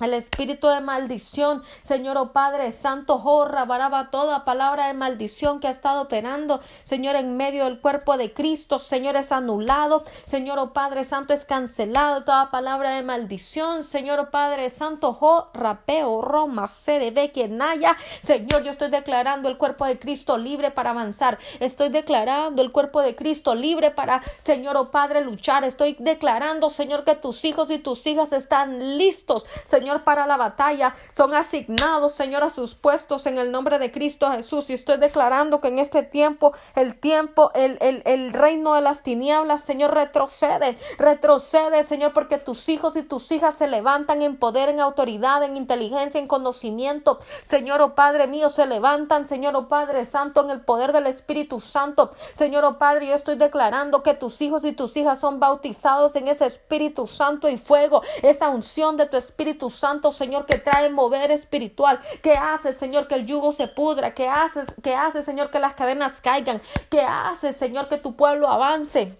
El espíritu de maldición, Señor, oh Padre Santo, jorra, baraba toda palabra de maldición que ha estado operando, Señor, en medio del cuerpo de Cristo, Señor, es anulado, Señor, oh Padre Santo, es cancelado toda palabra de maldición, Señor, oh Padre Santo, jo, rapeo, roma, ve que naya, Señor, yo estoy declarando el cuerpo de Cristo libre para avanzar, estoy declarando el cuerpo de Cristo libre para, Señor, oh Padre, luchar, estoy declarando, Señor, que tus hijos y tus hijas están listos, Señor, Señor, para la batalla. Son asignados, Señor, a sus puestos en el nombre de Cristo Jesús. Y estoy declarando que en este tiempo, el tiempo, el, el, el reino de las tinieblas, Señor, retrocede. Retrocede, Señor, porque tus hijos y tus hijas se levantan en poder, en autoridad, en inteligencia, en conocimiento. Señor, oh Padre mío, se levantan, Señor, oh Padre Santo, en el poder del Espíritu Santo. Señor, oh Padre, yo estoy declarando que tus hijos y tus hijas son bautizados en ese Espíritu Santo y fuego, esa unción de tu Espíritu Santo, Señor, que trae mover espiritual, que hace, Señor, que el yugo se pudra, que hace, que hace, Señor, que las cadenas caigan, que hace, Señor, que tu pueblo avance.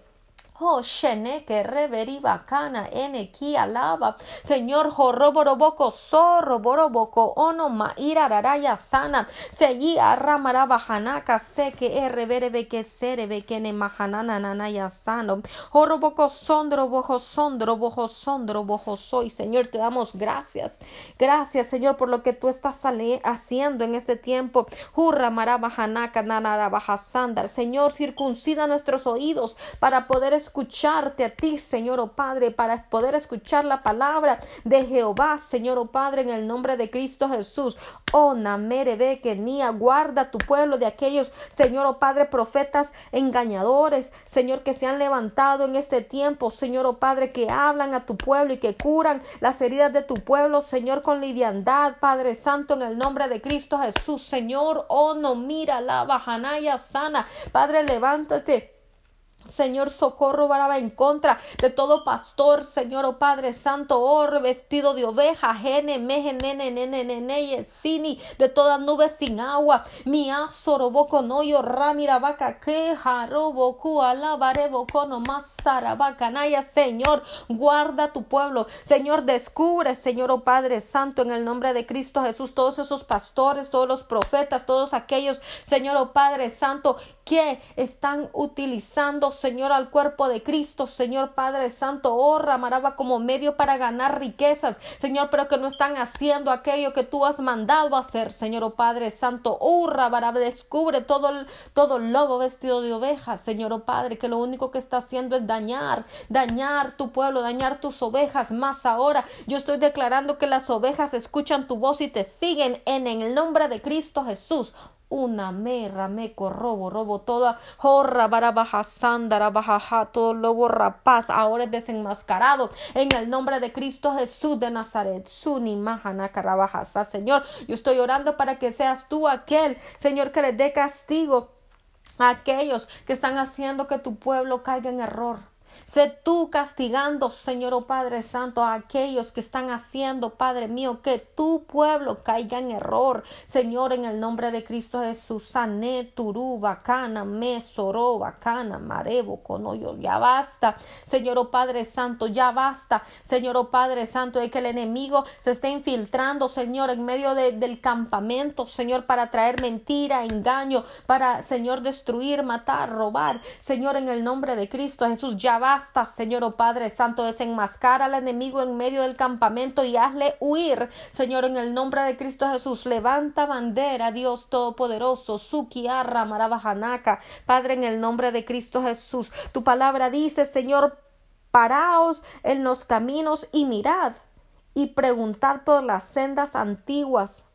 Oh, que reveri bacana, ene ki alaba. Señor, jorroboroboco, zorro, boroboco, ono ma irararaya sana. Seyi arramara bajanaka, se que erreverebe que serebe que ne mahanana nanaya sano. Jorroboco, sondro, bojo, sondro, bojo, sondro, bojo soy. Señor, te damos gracias. Gracias, Señor, por lo que tú estás haciendo en este tiempo. Hurra marabajanaka, nanara bajasandar. Señor, circuncida nuestros oídos para poder escucharte a ti, Señor, oh Padre, para poder escuchar la palabra de Jehová, Señor, oh Padre, en el nombre de Cristo Jesús. Oh, Namere que ni guarda tu pueblo de aquellos, Señor, oh Padre, profetas engañadores, Señor, que se han levantado en este tiempo, Señor, oh Padre, que hablan a tu pueblo y que curan las heridas de tu pueblo, Señor, con liviandad, Padre Santo, en el nombre de Cristo Jesús, Señor, oh, no mira la bajanaya sana, Padre, levántate. Señor, socorro baraba en contra de todo pastor, Señor, oh Padre Santo, oh vestido de oveja, gene, meje, nene, nene, nene, sini, de toda nube sin agua, mi asoro, boco, noyo, ramira, vaca, queja, robo, alabaré, boco, no más, naya, Señor, guarda tu pueblo, Señor, descubre, Señor, oh Padre Santo, en el nombre de Cristo Jesús, todos esos pastores, todos los profetas, todos aquellos, Señor, oh Padre Santo, que están utilizando Señor, al cuerpo de Cristo, Señor Padre Santo, oh, Ramaraba como medio para ganar riquezas, Señor, pero que no están haciendo aquello que tú has mandado hacer, Señor, oh Padre Santo, oh, Ramaraba, descubre todo el, todo lobo vestido de ovejas, Señor, oh Padre, que lo único que está haciendo es dañar, dañar tu pueblo, dañar tus ovejas, más ahora yo estoy declarando que las ovejas escuchan tu voz y te siguen en el nombre de Cristo Jesús una merra me robo, robo toda jorra barabaja sandara bajaja todo lobo rapaz ahora es desenmascarado. En el nombre de Cristo Jesús de Nazaret suni mahana carabajasa Señor. Yo estoy orando para que seas tú aquel Señor que le dé castigo a aquellos que están haciendo que tu pueblo caiga en error Sé tú castigando, Señor oh Padre Santo, a aquellos que están haciendo, Padre mío, que tu pueblo caiga en error. Señor, en el nombre de Cristo Jesús, sané, turú, bacana, mesoro, bacana, marebo, conoyo, ya basta. Señor oh Padre Santo, ya basta. Señor oh Padre Santo, de que el enemigo se esté infiltrando, Señor, en medio del campamento, Señor, para traer mentira, engaño, para, Señor, destruir, matar, robar. Señor, en el nombre de Cristo Jesús, ya basta Señor oh Padre Santo, desenmascara al enemigo en medio del campamento y hazle huir, Señor, en el nombre de Cristo Jesús. Levanta bandera, Dios Todopoderoso, Sukiarra, Marabajanaka, Padre, en el nombre de Cristo Jesús. Tu palabra dice, Señor, paraos en los caminos y mirad y preguntad por las sendas antiguas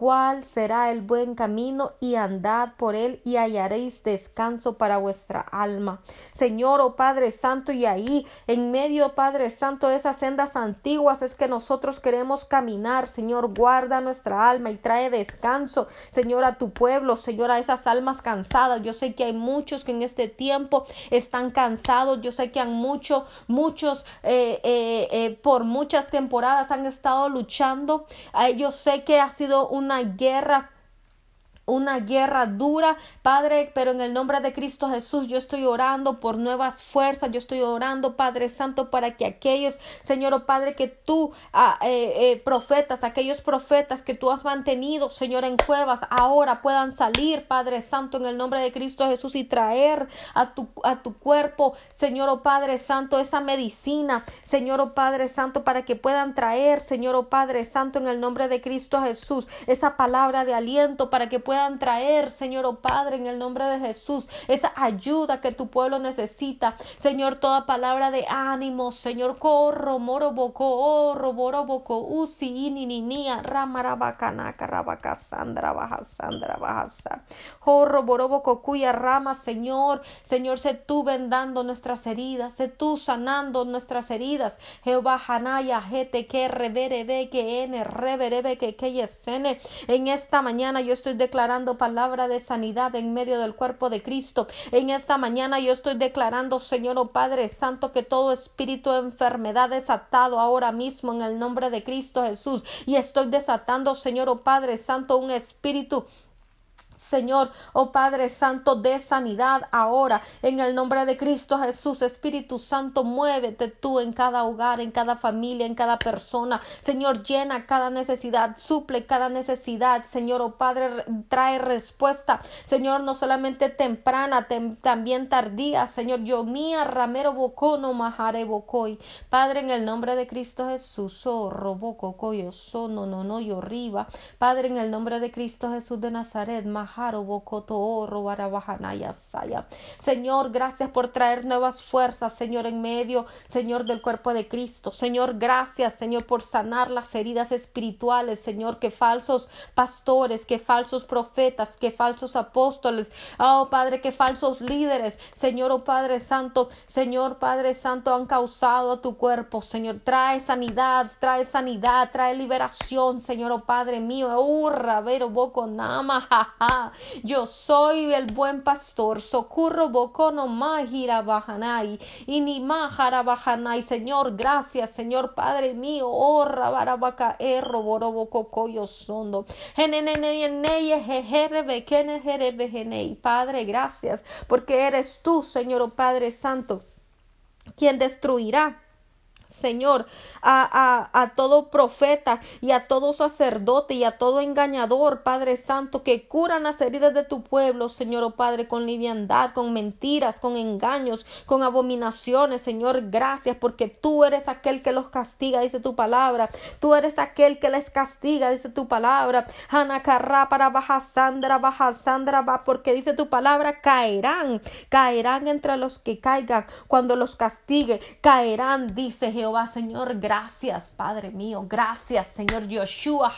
cuál será el buen camino y andad por él y hallaréis descanso para vuestra alma. Señor, oh Padre Santo, y ahí en medio, Padre Santo, de esas sendas antiguas es que nosotros queremos caminar. Señor, guarda nuestra alma y trae descanso, Señor, a tu pueblo, Señor, a esas almas cansadas. Yo sé que hay muchos que en este tiempo están cansados. Yo sé que han muchos, muchos eh, eh, eh, por muchas temporadas han estado luchando. yo sé que ha sido un una guerra una guerra dura, Padre, pero en el nombre de Cristo Jesús yo estoy orando por nuevas fuerzas, yo estoy orando, Padre Santo, para que aquellos, Señor, oh Padre, que tú, ah, eh, eh, profetas, aquellos profetas que tú has mantenido, Señor, en cuevas, ahora puedan salir, Padre Santo, en el nombre de Cristo Jesús y traer a tu, a tu cuerpo, Señor, oh Padre Santo, esa medicina, Señor, oh Padre Santo, para que puedan traer, Señor, oh Padre Santo, en el nombre de Cristo Jesús, esa palabra de aliento para que puedan traer, Señor, oh Padre, en el nombre de Jesús, esa ayuda que tu pueblo necesita, Señor, toda palabra de ánimo, Señor, corro, moro, boco, orro, boro, boco, usi, ini, ni, nia, ramarabacana, carabacasandra, bajasandra, bajasa, jorro, boroboco, cuya rama, Señor, Señor, sé tú vendando nuestras heridas, sé tú sanando nuestras heridas, Jehová, Hanaya, jete, que reverebe, que ene, reverebe, que que yesene, en esta mañana yo estoy declarando palabra de sanidad en medio del cuerpo de Cristo, en esta mañana yo estoy declarando, Señor, oh Padre Santo, que todo espíritu de enfermedad es atado ahora mismo en el nombre de Cristo Jesús, y estoy desatando, Señor, oh Padre Santo, un espíritu Señor, oh Padre Santo, de sanidad ahora, en el nombre de Cristo Jesús, Espíritu Santo, muévete tú en cada hogar, en cada familia, en cada persona. Señor, llena cada necesidad, suple cada necesidad. Señor, oh Padre, trae respuesta. Señor, no solamente temprana, también tardía. Señor, yo mía, ramero bocono, majare bocoy. Padre, en el nombre de Cristo Jesús, oh, coyo, sono, no, no, yo arriba. Padre, en el nombre de Cristo Jesús de Nazaret, Señor, gracias por traer nuevas fuerzas, Señor, en medio, Señor, del cuerpo de Cristo. Señor, gracias, Señor, por sanar las heridas espirituales, Señor, que falsos pastores, que falsos profetas, que falsos apóstoles, oh Padre, que falsos líderes, Señor, oh Padre Santo, Señor, Padre Santo, han causado a tu cuerpo, Señor, trae sanidad, trae sanidad, trae liberación, Señor, oh Padre mío, urra, vero, boco, nama, jaja. Yo soy el buen pastor. Socorro bocono mahira. Y ni mahara bajanai. Señor, gracias, Señor Padre mío. Oh, rabarabaca erro boroboco coyo sondo. Padre, gracias, porque eres tú, Señor oh Padre Santo, quien destruirá Señor, a, a, a, todo profeta y a todo sacerdote y a todo engañador, Padre Santo, que curan las heridas de tu pueblo, Señor, oh Padre, con liviandad, con mentiras, con engaños, con abominaciones, Señor, gracias, porque tú eres aquel que los castiga, dice tu palabra, tú eres aquel que les castiga, dice tu palabra, Hanakarra para Bajasandra, Bajasandra, va, porque dice tu palabra, caerán, caerán entre los que caigan, cuando los castigue, caerán, dice Jehová, Señor, gracias, Padre mío, gracias, Señor Yoshua,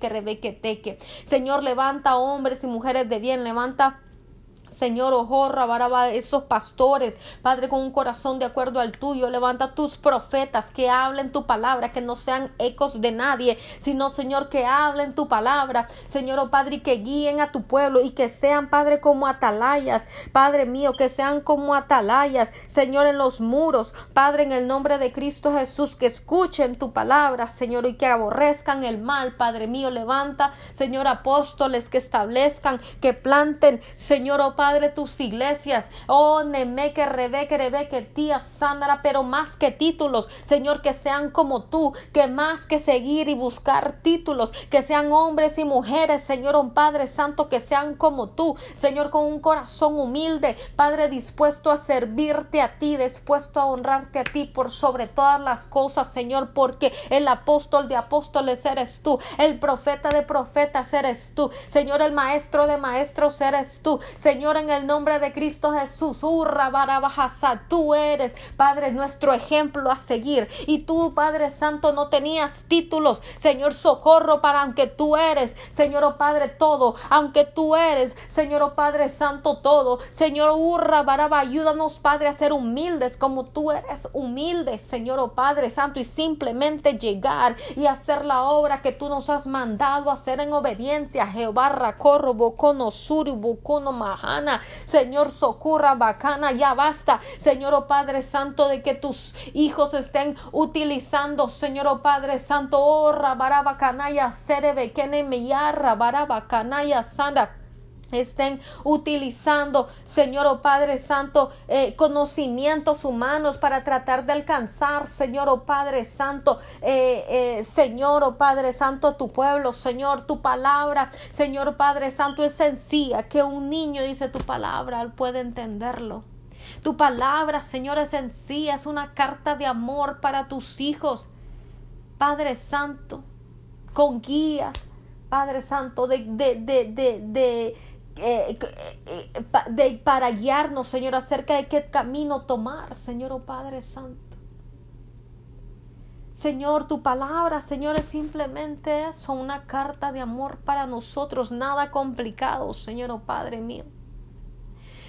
que Señor, levanta hombres y mujeres de bien, levanta Señor, ojorra, baraba, esos pastores, Padre, con un corazón de acuerdo al tuyo, levanta tus profetas que hablen tu palabra, que no sean ecos de nadie, sino, Señor, que hablen tu palabra, Señor, oh Padre, que guíen a tu pueblo y que sean, Padre, como atalayas, Padre mío, que sean como atalayas, Señor, en los muros, Padre, en el nombre de Cristo Jesús, que escuchen tu palabra, Señor, y que aborrezcan el mal, Padre mío, levanta, Señor, apóstoles que establezcan, que planten, Señor, oh Padre, tus iglesias. Oh, Nemeque, Rebeque, Rebeque, tía Sandra, pero más que títulos, Señor, que sean como tú, que más que seguir y buscar títulos, que sean hombres y mujeres, Señor, un Padre Santo, que sean como tú, Señor, con un corazón humilde, Padre, dispuesto a servirte a ti, dispuesto a honrarte a ti por sobre todas las cosas, Señor, porque el apóstol de apóstoles eres tú, el profeta de profetas eres tú, Señor, el maestro de maestros eres tú, Señor, en el nombre de Cristo Jesús. Urra, barabajasa, tú eres, Padre, nuestro ejemplo a seguir. Y tú, Padre Santo, no tenías títulos. Señor, socorro para aunque tú eres, Señor, oh Padre, todo. Aunque tú eres, Señor, oh Padre Santo, todo. Señor, urra, baraba, ayúdanos, Padre, a ser humildes como tú eres humilde, Señor, oh Padre Santo, y simplemente llegar y hacer la obra que tú nos has mandado hacer en obediencia. Jehová, racorro, bocono, suri, bocono, maha Señor, socorra bacana, ya basta. Señor, oh Padre Santo, de que tus hijos estén utilizando, Señor, oh Padre Santo, oh Rabarabacanaya, Serebe, Kenemeyarra, Barabacanaya, Sanda estén utilizando, Señor oh Padre Santo, eh, conocimientos humanos para tratar de alcanzar, Señor oh Padre Santo, eh, eh, Señor oh Padre Santo, tu pueblo, Señor, tu palabra, Señor Padre Santo, es sencilla, que un niño dice tu palabra, puede entenderlo. Tu palabra, Señor, es sencilla, es una carta de amor para tus hijos. Padre Santo, con guías, Padre Santo, de, de, de, de eh, eh, de, para guiarnos, Señor, acerca de qué camino tomar, Señor, oh Padre Santo. Señor, tu palabra, Señor, es simplemente eso, una carta de amor para nosotros, nada complicado, Señor, oh Padre mío.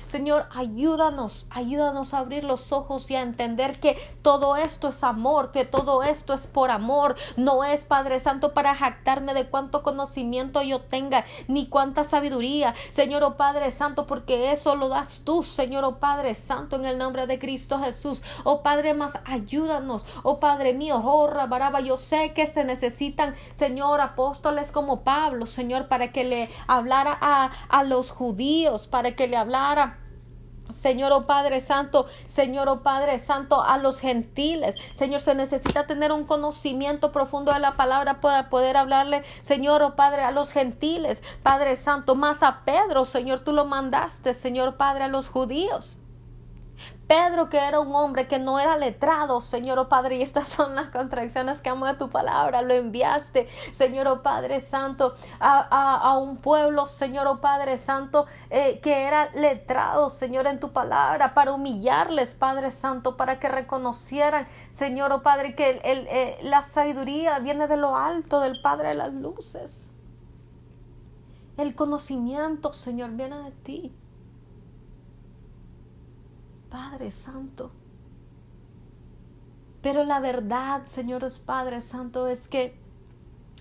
Señor, ayúdanos, ayúdanos a abrir los ojos y a entender que todo esto es amor, que todo esto es por amor, no es Padre Santo para jactarme de cuánto conocimiento yo tenga, ni cuánta sabiduría, Señor oh Padre Santo, porque eso lo das tú, Señor oh Padre Santo, en el nombre de Cristo Jesús. Oh Padre más, ayúdanos, oh Padre mío, oh Rabaraba, yo sé que se necesitan, Señor, apóstoles como Pablo, Señor, para que le hablara a, a los judíos, para que le hablara Señor oh Padre Santo, Señor oh Padre Santo, a los gentiles. Señor, se necesita tener un conocimiento profundo de la palabra para poder hablarle, Señor oh Padre, a los gentiles. Padre Santo, más a Pedro, Señor, tú lo mandaste, Señor Padre, a los judíos. Pedro, que era un hombre que no era letrado, Señor oh Padre, y estas son las contradicciones que amo de tu palabra, lo enviaste, Señor oh Padre Santo, a, un pueblo, Señor oh Padre Santo, eh, que era letrado, Señor, en tu palabra, para humillarles, Padre Santo, para que reconocieran, Señor oh Padre, que eh, la sabiduría viene de lo alto, del Padre de las luces. El conocimiento, Señor, viene de ti. Padre Santo. Pero la verdad, señores Padre Santo, es que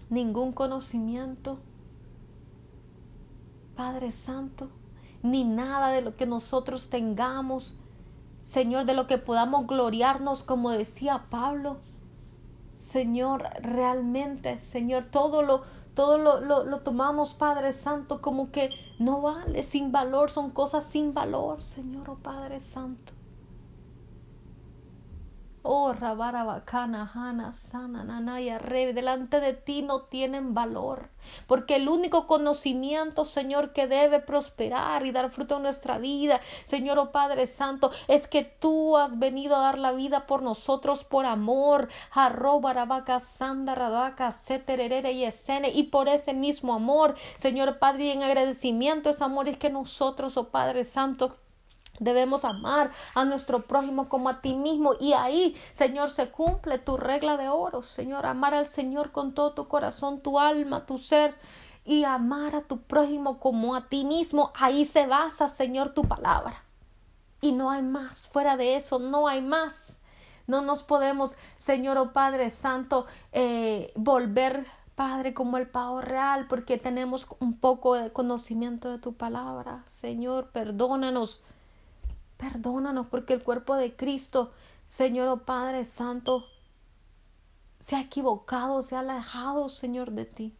ningún conocimiento, Padre Santo, ni nada de lo que nosotros tengamos, Señor, de lo que podamos gloriarnos, como decía Pablo, Señor, realmente, Señor, todo lo, todo lo, lo, tomamos, Padre Santo, como que no vale, sin valor, son cosas sin valor, Señor, oh Padre Santo. Oh, Rabara Bacana, Hana, Sana, Nanaya, Re, delante de ti no tienen valor, porque el único conocimiento, Señor, que debe prosperar y dar fruto en nuestra vida, Señor, oh Padre Santo, es que tú has venido a dar la vida por nosotros por amor, Arroba, Sanda, Radaka, Seterere y y por ese mismo amor, Señor Padre, y en agradecimiento, ese amor es que nosotros, oh Padre Santo, Debemos amar a nuestro prójimo como a ti mismo y ahí, Señor, se cumple tu regla de oro, Señor, amar al Señor con todo tu corazón, tu alma, tu ser y amar a tu prójimo como a ti mismo. Ahí se basa, Señor, tu palabra. Y no hay más, fuera de eso, no hay más. No nos podemos, Señor o oh Padre Santo, eh, volver Padre, como el pavo real, porque tenemos un poco de conocimiento de tu palabra. Señor, perdónanos Perdónanos porque el cuerpo de Cristo, Señor oh Padre Santo, se ha equivocado, se ha alejado, Señor, de ti.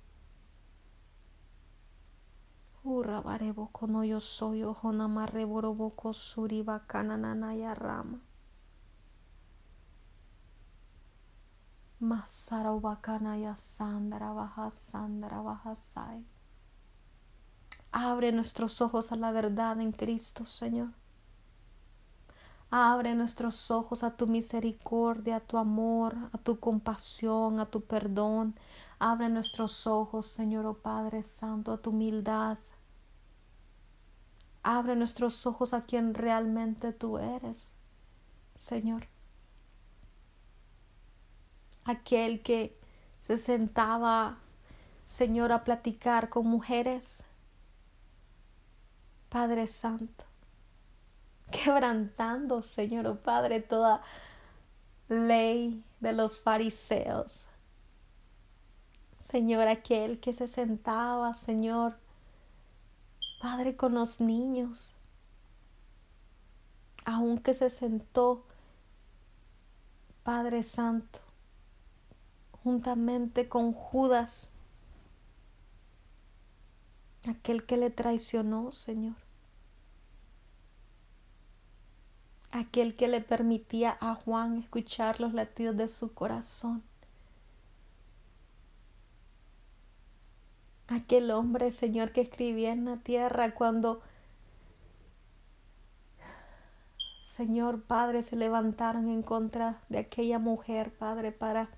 Urrabareboco no yo soy, ojonamarreboroboco suriba canananaya rama. Masara ya sandara baja sandara baja sai. Abre nuestros ojos a la verdad en Cristo, Señor. Abre nuestros ojos a tu misericordia, a tu amor, a tu compasión, a tu perdón. Abre nuestros ojos, Señor oh Padre Santo, a tu humildad. Abre nuestros ojos a quien realmente tú eres, Señor. Aquel que se sentaba, Señor, a platicar con mujeres. Padre Santo quebrantando, Señor oh Padre, toda ley de los fariseos. Señor, aquel que se sentaba, Señor, Padre, con los niños, aunque se sentó, Padre Santo, juntamente con Judas, aquel que le traicionó, Señor. Aquel que le permitía a Juan escuchar los latidos de su corazón. Aquel hombre, Señor, que escribía en la tierra cuando, Señor Padre, se levantaron en contra de aquella mujer, Padre, para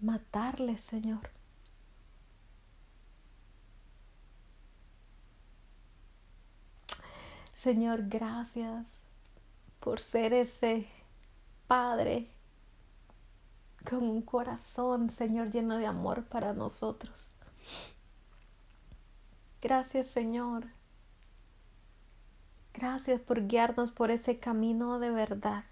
matarle, Señor. Señor, gracias por ser ese Padre con un corazón, Señor, lleno de amor para nosotros. Gracias, Señor. Gracias por guiarnos por ese camino de verdad.